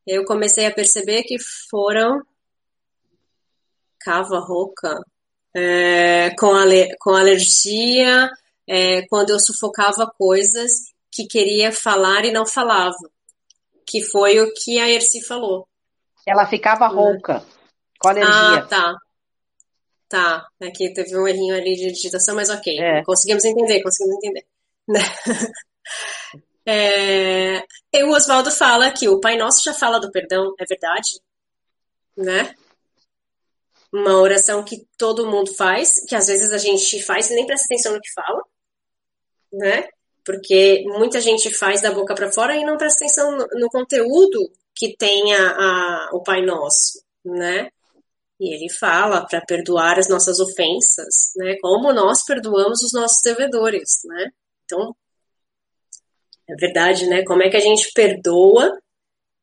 Eu comecei a perceber que foram cava rouca, é, com, ale, com alergia, é, quando eu sufocava coisas que queria falar e não falava, que foi o que a Erci falou. Ela ficava né? rouca, com alergia. Ah, tá. Tá, aqui teve um errinho ali de digitação, mas ok. É. Conseguimos entender, conseguimos entender. é, e o Oswaldo fala que o Pai Nosso já fala do perdão, é verdade? Né? Uma oração que todo mundo faz, que às vezes a gente faz e nem presta atenção no que fala, né? Porque muita gente faz da boca para fora e não presta atenção no, no conteúdo que tem a, a, o Pai Nosso, né? E ele fala para perdoar as nossas ofensas, né? Como nós perdoamos os nossos devedores, né? Então, é verdade, né? Como é que a gente perdoa?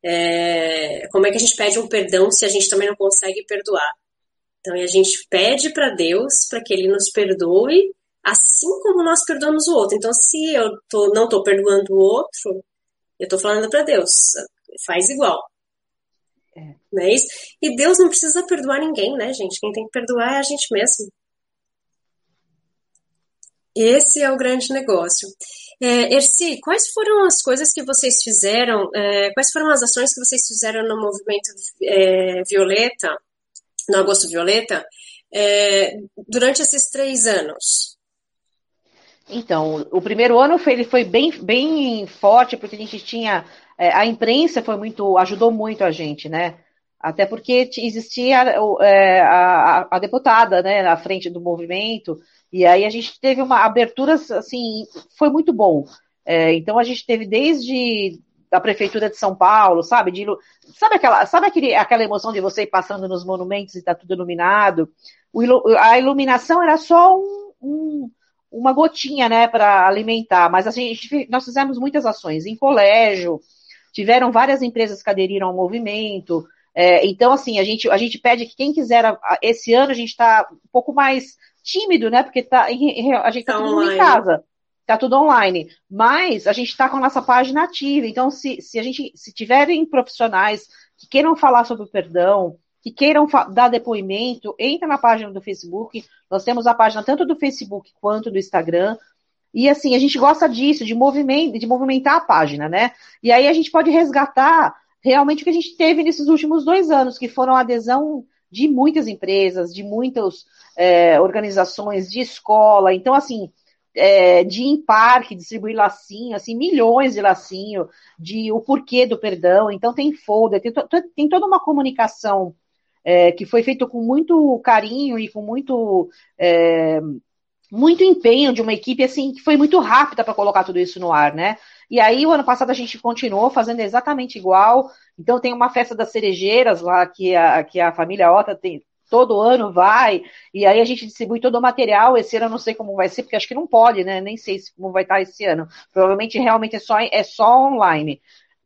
É, como é que a gente pede um perdão se a gente também não consegue perdoar? Então, a gente pede para Deus para que Ele nos perdoe, assim como nós perdoamos o outro. Então, se eu tô, não estou perdoando o outro, eu estou falando para Deus, faz igual. É. Não é isso? E Deus não precisa perdoar ninguém, né, gente? Quem tem que perdoar é a gente mesmo. Esse é o grande negócio. É, Erci, quais foram as coisas que vocês fizeram, é, quais foram as ações que vocês fizeram no movimento é, Violeta no Agosto Violeta, é, durante esses três anos? Então, o primeiro ano foi, ele foi bem, bem forte, porque a gente tinha. É, a imprensa foi muito. ajudou muito a gente, né? Até porque existia é, a, a, deputada né, na frente do movimento, e aí a gente teve uma abertura, assim, foi muito bom. É, então a gente teve desde da prefeitura de São Paulo, sabe? De, sabe aquela, sabe aquele, aquela emoção de você ir passando nos monumentos e tá tudo iluminado? O, a iluminação era só um, um, uma gotinha, né, para alimentar, mas assim, nós fizemos muitas ações em colégio, tiveram várias empresas que aderiram ao movimento. É, então, assim, a gente, a gente pede que quem quiser, esse ano a gente está um pouco mais tímido, né? Porque tá, a gente está tudo em casa. Está tudo online. Mas a gente está com a nossa página ativa. Então, se, se a gente, se tiverem profissionais que queiram falar sobre o perdão, que queiram dar depoimento, entra na página do Facebook. Nós temos a página tanto do Facebook quanto do Instagram. E assim, a gente gosta disso, de movimento, de movimentar a página, né? E aí a gente pode resgatar realmente o que a gente teve nesses últimos dois anos, que foram a adesão de muitas empresas, de muitas é, organizações, de escola. Então, assim, é, de em parque, distribuir lacinho, assim, milhões de lacinho, de o porquê do perdão. Então, tem folder, tem, to, tem toda uma comunicação é, que foi feita com muito carinho e com muito. É, muito empenho de uma equipe assim que foi muito rápida para colocar tudo isso no ar, né? E aí, o ano passado, a gente continuou fazendo exatamente igual. Então, tem uma festa das cerejeiras lá, que a, que a família Ota tem, todo ano vai, e aí a gente distribui todo o material. Esse ano eu não sei como vai ser, porque acho que não pode, né? Nem sei como vai estar esse ano. Provavelmente realmente é só, é só online.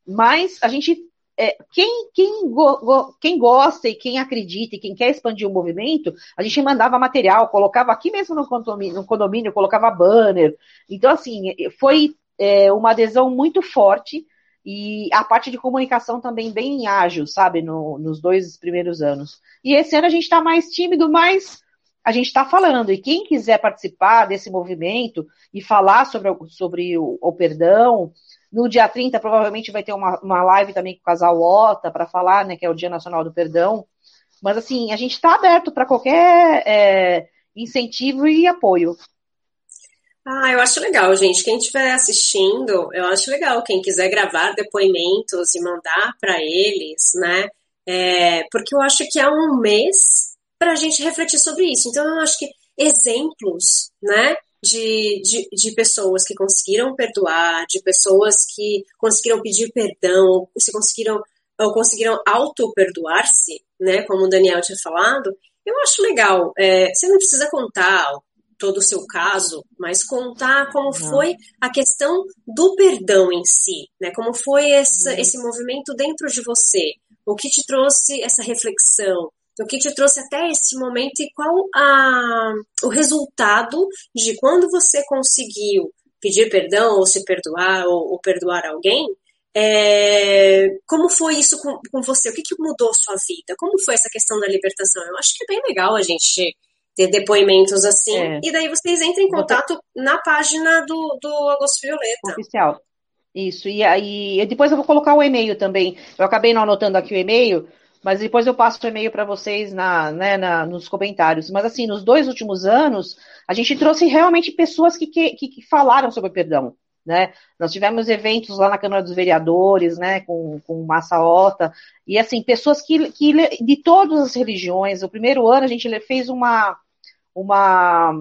Mas a gente. É, quem, quem, go, go, quem gosta e quem acredita e quem quer expandir o movimento, a gente mandava material, colocava aqui mesmo no condomínio, no condomínio colocava banner. Então, assim, foi é, uma adesão muito forte e a parte de comunicação também bem ágil, sabe, no, nos dois primeiros anos. E esse ano a gente está mais tímido, mas a gente está falando. E quem quiser participar desse movimento e falar sobre, sobre o, o perdão, no dia 30 provavelmente vai ter uma, uma live também com o casal Ota para falar, né, que é o Dia Nacional do Perdão. Mas assim, a gente está aberto para qualquer é, incentivo e apoio. Ah, eu acho legal, gente. Quem estiver assistindo, eu acho legal. Quem quiser gravar depoimentos e mandar para eles, né? É, porque eu acho que há um mês para a gente refletir sobre isso. Então, eu acho que exemplos, né? De, de, de pessoas que conseguiram perdoar, de pessoas que conseguiram pedir perdão, se conseguiram ou conseguiram auto-perdoar-se, né? Como o Daniel tinha falado, eu acho legal. É, você não precisa contar todo o seu caso, mas contar como uhum. foi a questão do perdão em si, né? Como foi essa, uhum. esse movimento dentro de você, o que te trouxe essa reflexão, o que te trouxe até esse momento e qual a, o resultado de quando você conseguiu pedir perdão ou se perdoar ou, ou perdoar alguém, é, como foi isso com, com você? O que, que mudou sua vida? Como foi essa questão da libertação? Eu acho que é bem legal a gente ter depoimentos assim. É. E daí vocês entram em contato na página do, do Agosto Violeta. Oficial. Isso. E aí, depois eu vou colocar o e-mail também. Eu acabei não anotando aqui o e-mail, mas depois eu passo o e-mail para vocês na, né, na, nos comentários. Mas assim, nos dois últimos anos, a gente trouxe realmente pessoas que, que, que falaram sobre o perdão. Né? Nós tivemos eventos lá na Câmara dos Vereadores, né, com, com Massa Ota, e assim, pessoas que, que de todas as religiões. O primeiro ano a gente fez uma, uma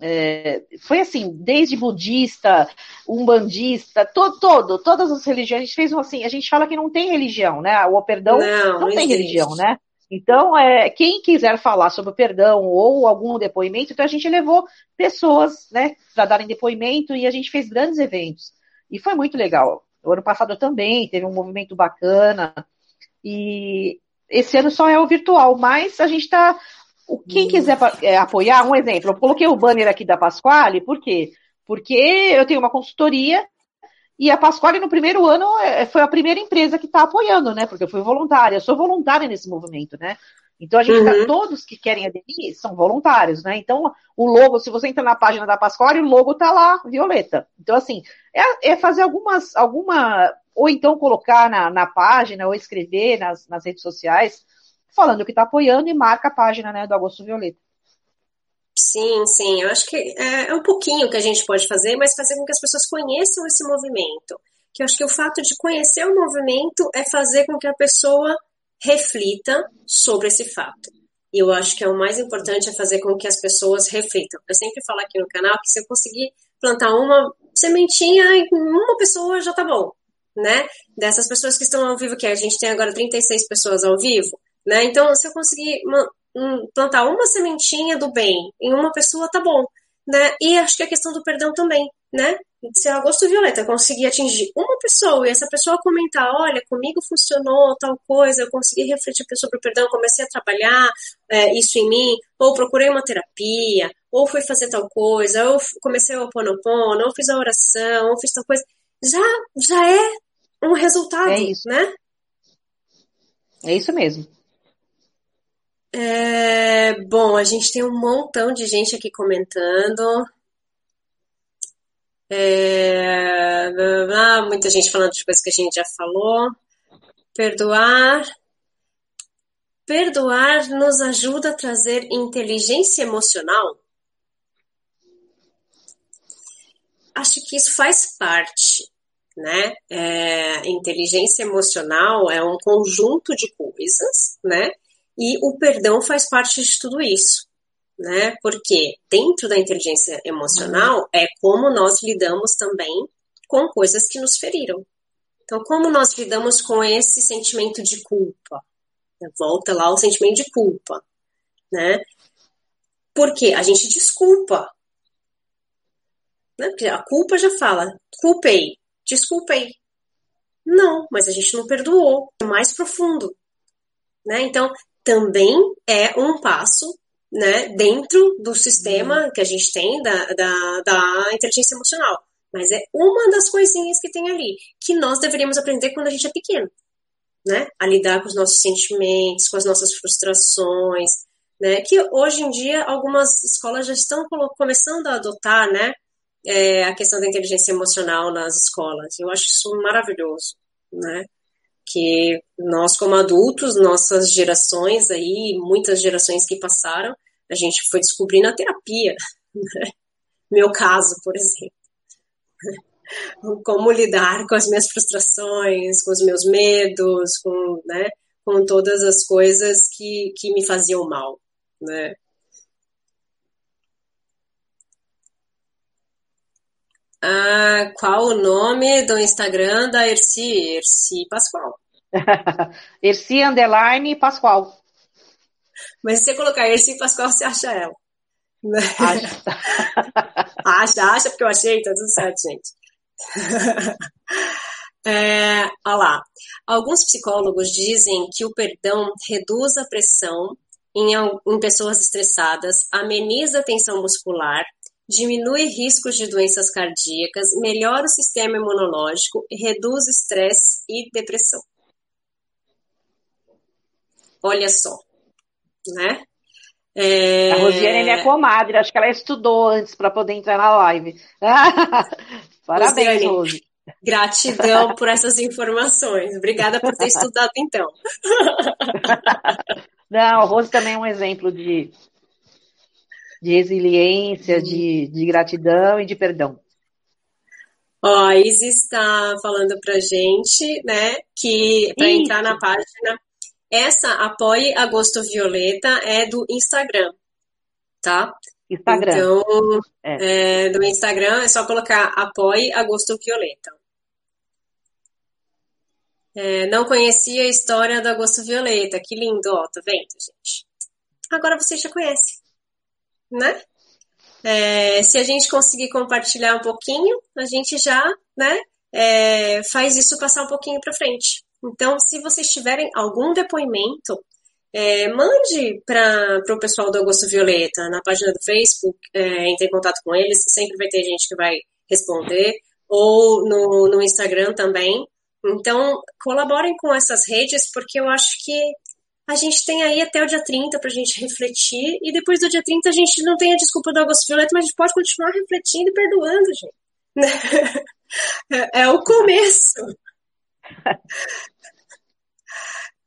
é, foi assim, desde budista, umbandista, todo, todo, todas as religiões, a gente fez um assim, a gente fala que não tem religião, né? O perdão não, não, não tem existe. religião, né? Então, é, quem quiser falar sobre o perdão ou algum depoimento, então a gente levou pessoas, né, para darem depoimento e a gente fez grandes eventos. E foi muito legal. O ano passado também teve um movimento bacana. E esse ano só é o virtual, mas a gente está quem quiser é, apoiar, um exemplo, eu coloquei o banner aqui da Pasquale, por quê? Porque eu tenho uma consultoria e a Pasquale, no primeiro ano, é, foi a primeira empresa que está apoiando, né? Porque eu fui voluntária, eu sou voluntária nesse movimento, né? Então a gente tá, uhum. tá, todos que querem aderir são voluntários, né? Então o logo, se você entra na página da Pasquale, o logo tá lá, violeta. Então assim, é, é fazer algumas, alguma, ou então colocar na, na página, ou escrever nas, nas redes sociais, falando que está apoiando e marca a página né, do Agosto Violeta. Sim, sim. Eu acho que é, é um pouquinho que a gente pode fazer, mas fazer com que as pessoas conheçam esse movimento. Que eu acho que o fato de conhecer o movimento é fazer com que a pessoa reflita sobre esse fato. E eu acho que é o mais importante é fazer com que as pessoas reflitam. Eu sempre falo aqui no canal que se eu conseguir plantar uma sementinha em uma pessoa já tá bom, né? Dessas pessoas que estão ao vivo, que a gente tem agora 36 pessoas ao vivo, né? Então, se eu conseguir plantar uma sementinha do bem em uma pessoa, tá bom. Né? E acho que a questão do perdão também, né? Se a Agosto Violeta conseguir atingir uma pessoa e essa pessoa comentar, olha, comigo funcionou tal coisa, eu consegui refletir sobre o perdão, comecei a trabalhar é, isso em mim, ou procurei uma terapia, ou fui fazer tal coisa, ou comecei o Oponopono, ou fiz a oração, ou fiz tal coisa, já, já é um resultado, é isso. né? É isso mesmo. É, bom, a gente tem um montão de gente aqui comentando. É, muita gente falando de coisas que a gente já falou. Perdoar. Perdoar nos ajuda a trazer inteligência emocional? Acho que isso faz parte, né? É, inteligência emocional é um conjunto de coisas, né? E o perdão faz parte de tudo isso, né? Porque dentro da inteligência emocional é como nós lidamos também com coisas que nos feriram. Então, como nós lidamos com esse sentimento de culpa? Volta lá o sentimento de culpa, né? Porque a gente desculpa. Né? Porque a culpa já fala, culpei, desculpei. Não, mas a gente não perdoou. É mais profundo. Né? Então, também é um passo né, dentro do sistema uhum. que a gente tem da, da, da inteligência emocional. Mas é uma das coisinhas que tem ali, que nós deveríamos aprender quando a gente é pequeno, né? A lidar com os nossos sentimentos, com as nossas frustrações, né? Que hoje em dia algumas escolas já estão começando a adotar, né? É, a questão da inteligência emocional nas escolas. Eu acho isso maravilhoso, né? Que nós, como adultos, nossas gerações aí, muitas gerações que passaram, a gente foi descobrindo a terapia. Né? Meu caso, por exemplo. como lidar com as minhas frustrações, com os meus medos, com, né, com todas as coisas que, que me faziam mal, né? Ah, qual o nome do Instagram da Erci? Erci Pascoal. Erci Underline Pascoal. Mas se você colocar Erci Pascoal, você acha ela. Acha. acha, acha, porque eu achei, tá tudo certo, gente. é, olha lá. Alguns psicólogos dizem que o perdão reduz a pressão em, em pessoas estressadas, ameniza a tensão muscular, diminui riscos de doenças cardíacas, melhora o sistema imunológico e reduz estresse e depressão. Olha só, né? É... A Rosiane é minha comadre, acho que ela estudou antes para poder entrar na live. Parabéns, Rose. Gratidão por essas informações. Obrigada por ter estudado, então. Não, a Rose também é um exemplo de, de resiliência, de, de gratidão e de perdão. Ó, a Isis está falando pra gente, né, que para entrar na página essa Apoie Agosto Violeta é do Instagram, tá? Instagram. Então, é. É, do Instagram é só colocar Apoie Agosto Violeta. É, não conhecia a história do Agosto Violeta. Que lindo, ó, tá vendo, gente? Agora você já conhece, né? É, se a gente conseguir compartilhar um pouquinho, a gente já, né, é, faz isso passar um pouquinho para frente. Então, se vocês tiverem algum depoimento, é, mande para o pessoal do Augusto Violeta na página do Facebook, é, entre em contato com eles, sempre vai ter gente que vai responder, ou no, no Instagram também. Então, colaborem com essas redes, porque eu acho que a gente tem aí até o dia 30 para a gente refletir, e depois do dia 30 a gente não tem a desculpa do Augusto Violeta, mas a gente pode continuar refletindo e perdoando, gente. é, é o começo.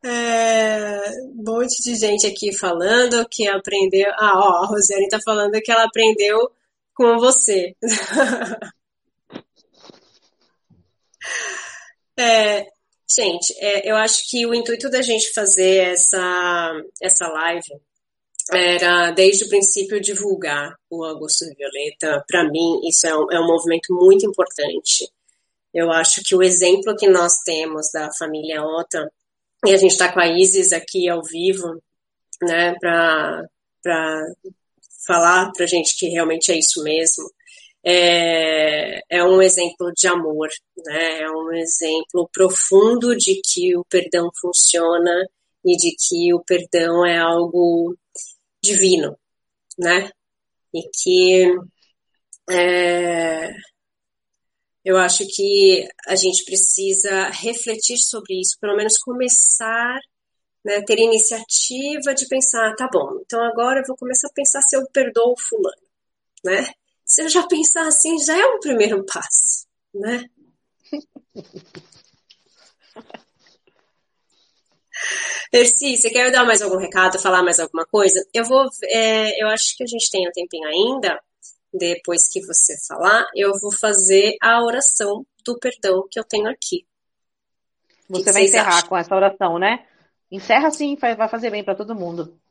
É, um monte de gente aqui falando que aprendeu. Ah, ó, a Rosiane tá falando que ela aprendeu com você. é, gente, é, eu acho que o intuito da gente fazer essa, essa live era, desde o princípio, divulgar o Augusto Violeta. Para mim, isso é um, é um movimento muito importante. Eu acho que o exemplo que nós temos da família Ota, e a gente está com a Isis aqui ao vivo, né, para falar para gente que realmente é isso mesmo, é, é um exemplo de amor, né, é um exemplo profundo de que o perdão funciona e de que o perdão é algo divino, né, e que é, eu acho que a gente precisa refletir sobre isso, pelo menos começar, né, ter iniciativa de pensar, tá bom, então agora eu vou começar a pensar se eu perdoo fulano, né? Se eu já pensar assim, já é um primeiro passo, né? Percy, você quer dar mais algum recado, falar mais alguma coisa? Eu vou, é, eu acho que a gente tem um tempinho ainda. Depois que você falar, eu vou fazer a oração do perdão que eu tenho aqui. Você que vai encerrar acham? com essa oração, né? Encerra sim, vai fazer bem para todo mundo.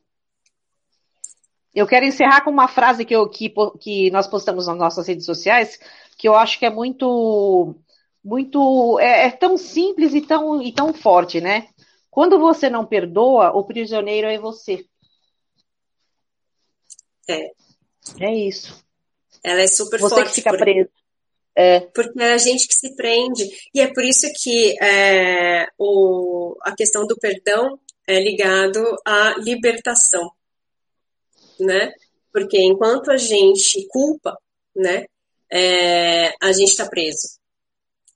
Eu quero encerrar com uma frase que, eu, que, que nós postamos nas nossas redes sociais, que eu acho que é muito, muito, é, é tão simples e tão, e tão forte, né? Quando você não perdoa, o prisioneiro é você. É. É isso. Ela é super você forte. Você fica porque, preso. É. Porque é a gente que se prende. E é por isso que é, o, a questão do perdão é ligado à libertação né? Porque enquanto a gente culpa, né, é, a gente está preso.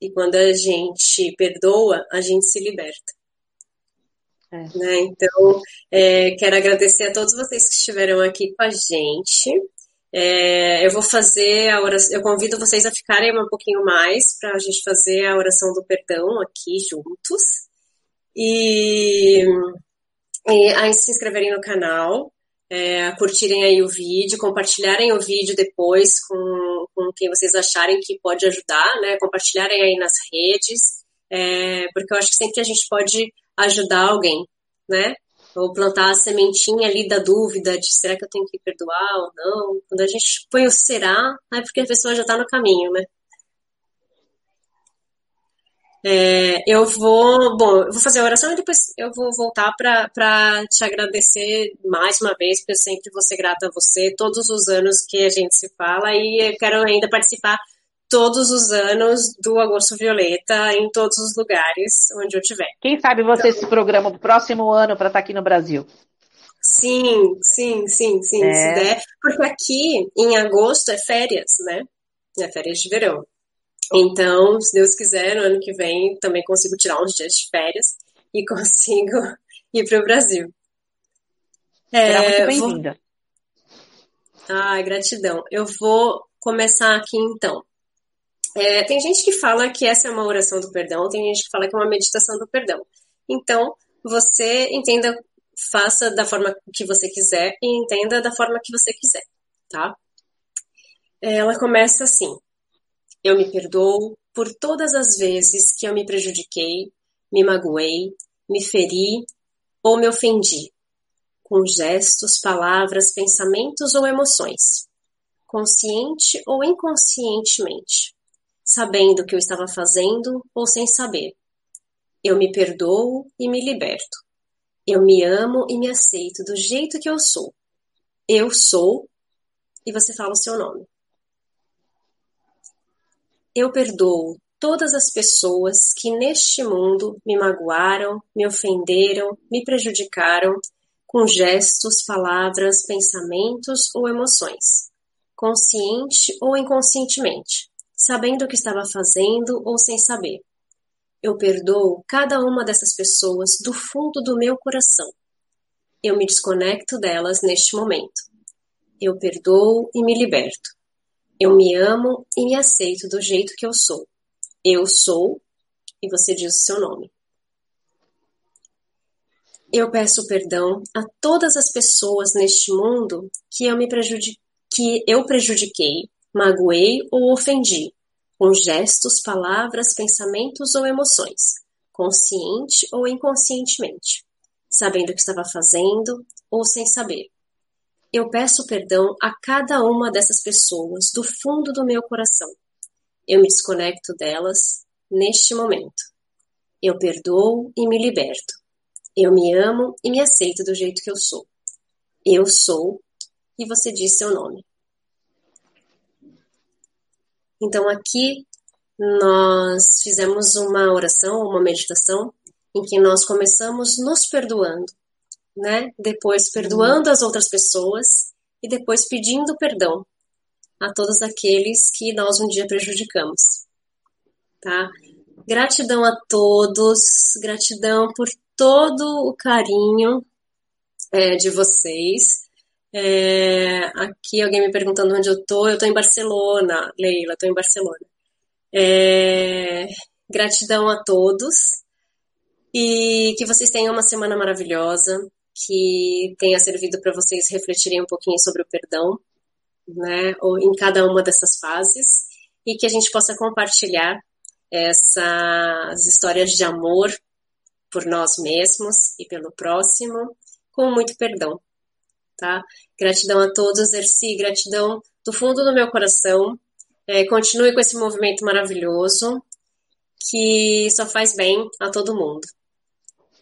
E quando a gente perdoa, a gente se liberta. É. Né? Então, é, quero agradecer a todos vocês que estiveram aqui com a gente. É, eu vou fazer a oração, eu convido vocês a ficarem um pouquinho mais para a gente fazer a oração do perdão aqui juntos. E, e a se inscreverem no canal, é, curtirem aí o vídeo, compartilharem o vídeo depois com, com quem vocês acharem que pode ajudar, né? Compartilharem aí nas redes, é, porque eu acho que sempre a gente pode ajudar alguém, né? Ou plantar a sementinha ali da dúvida de será que eu tenho que perdoar ou não. Quando a gente põe o será, é porque a pessoa já está no caminho, né? É, eu vou, bom, eu vou fazer a oração e depois eu vou voltar para te agradecer mais uma vez, porque eu sempre vou ser grata a você todos os anos que a gente se fala e eu quero ainda participar todos os anos do Agosto Violeta em todos os lugares onde eu estiver. Quem sabe você então, se programa para o próximo ano para estar tá aqui no Brasil? Sim, sim, sim, sim, é. se der. Porque aqui em agosto é férias, né? É férias de verão. Então, se Deus quiser, no ano que vem também consigo tirar uns dias de férias e consigo ir para o Brasil. Será é, muito bem-vinda. Vou... Ah, gratidão. Eu vou começar aqui então. É, tem gente que fala que essa é uma oração do perdão, tem gente que fala que é uma meditação do perdão. Então, você entenda, faça da forma que você quiser e entenda da forma que você quiser, tá? Ela começa assim: eu me perdoo por todas as vezes que eu me prejudiquei, me magoei, me feri ou me ofendi, com gestos, palavras, pensamentos ou emoções, consciente ou inconscientemente, sabendo que eu estava fazendo ou sem saber. Eu me perdoo e me liberto. Eu me amo e me aceito do jeito que eu sou. Eu sou, e você fala o seu nome. Eu perdoo todas as pessoas que neste mundo me magoaram, me ofenderam, me prejudicaram com gestos, palavras, pensamentos ou emoções, consciente ou inconscientemente, sabendo o que estava fazendo ou sem saber. Eu perdoo cada uma dessas pessoas do fundo do meu coração. Eu me desconecto delas neste momento. Eu perdoo e me liberto. Eu me amo e me aceito do jeito que eu sou. Eu sou, e você diz o seu nome. Eu peço perdão a todas as pessoas neste mundo que eu me prejudiquei, que eu prejudiquei, magoei ou ofendi, com gestos, palavras, pensamentos ou emoções, consciente ou inconscientemente, sabendo o que estava fazendo ou sem saber. Eu peço perdão a cada uma dessas pessoas do fundo do meu coração. Eu me desconecto delas neste momento. Eu perdoo e me liberto. Eu me amo e me aceito do jeito que eu sou. Eu sou e você diz seu nome. Então aqui nós fizemos uma oração, uma meditação em que nós começamos nos perdoando né? Depois perdoando as outras pessoas e depois pedindo perdão a todos aqueles que nós um dia prejudicamos, tá? Gratidão a todos, gratidão por todo o carinho é, de vocês. É, aqui alguém me perguntando onde eu tô, eu tô em Barcelona, Leila, tô em Barcelona. É, gratidão a todos E que vocês tenham uma semana maravilhosa, que tenha servido para vocês refletirem um pouquinho sobre o perdão, né, ou em cada uma dessas fases, e que a gente possa compartilhar essas histórias de amor por nós mesmos e pelo próximo, com muito perdão, tá? Gratidão a todos, Erci, gratidão do fundo do meu coração. É, continue com esse movimento maravilhoso que só faz bem a todo mundo.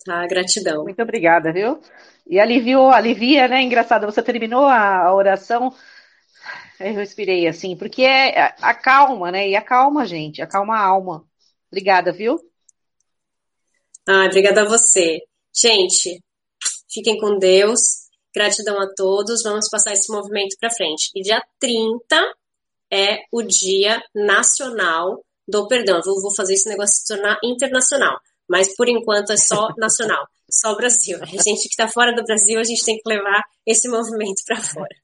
Tá? Gratidão. Muito obrigada, viu? E aliviou, alivia, né? Engraçado, você terminou a, oração, eu respirei assim, porque é acalma, né? E acalma a gente, acalma a alma. Obrigada, viu? Ah, obrigada a você. Gente, fiquem com Deus. Gratidão a todos. Vamos passar esse movimento para frente. E dia 30 é o Dia Nacional do Perdão. Eu vou fazer esse negócio se tornar internacional. Mas por enquanto é só nacional, só Brasil. A gente que está fora do Brasil, a gente tem que levar esse movimento para fora.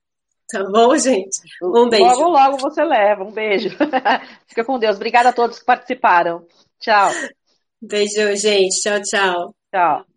Tá bom, gente? Um beijo. Logo, logo você leva. Um beijo. Fica com Deus. Obrigada a todos que participaram. Tchau. Beijo, gente. Tchau, tchau. Tchau.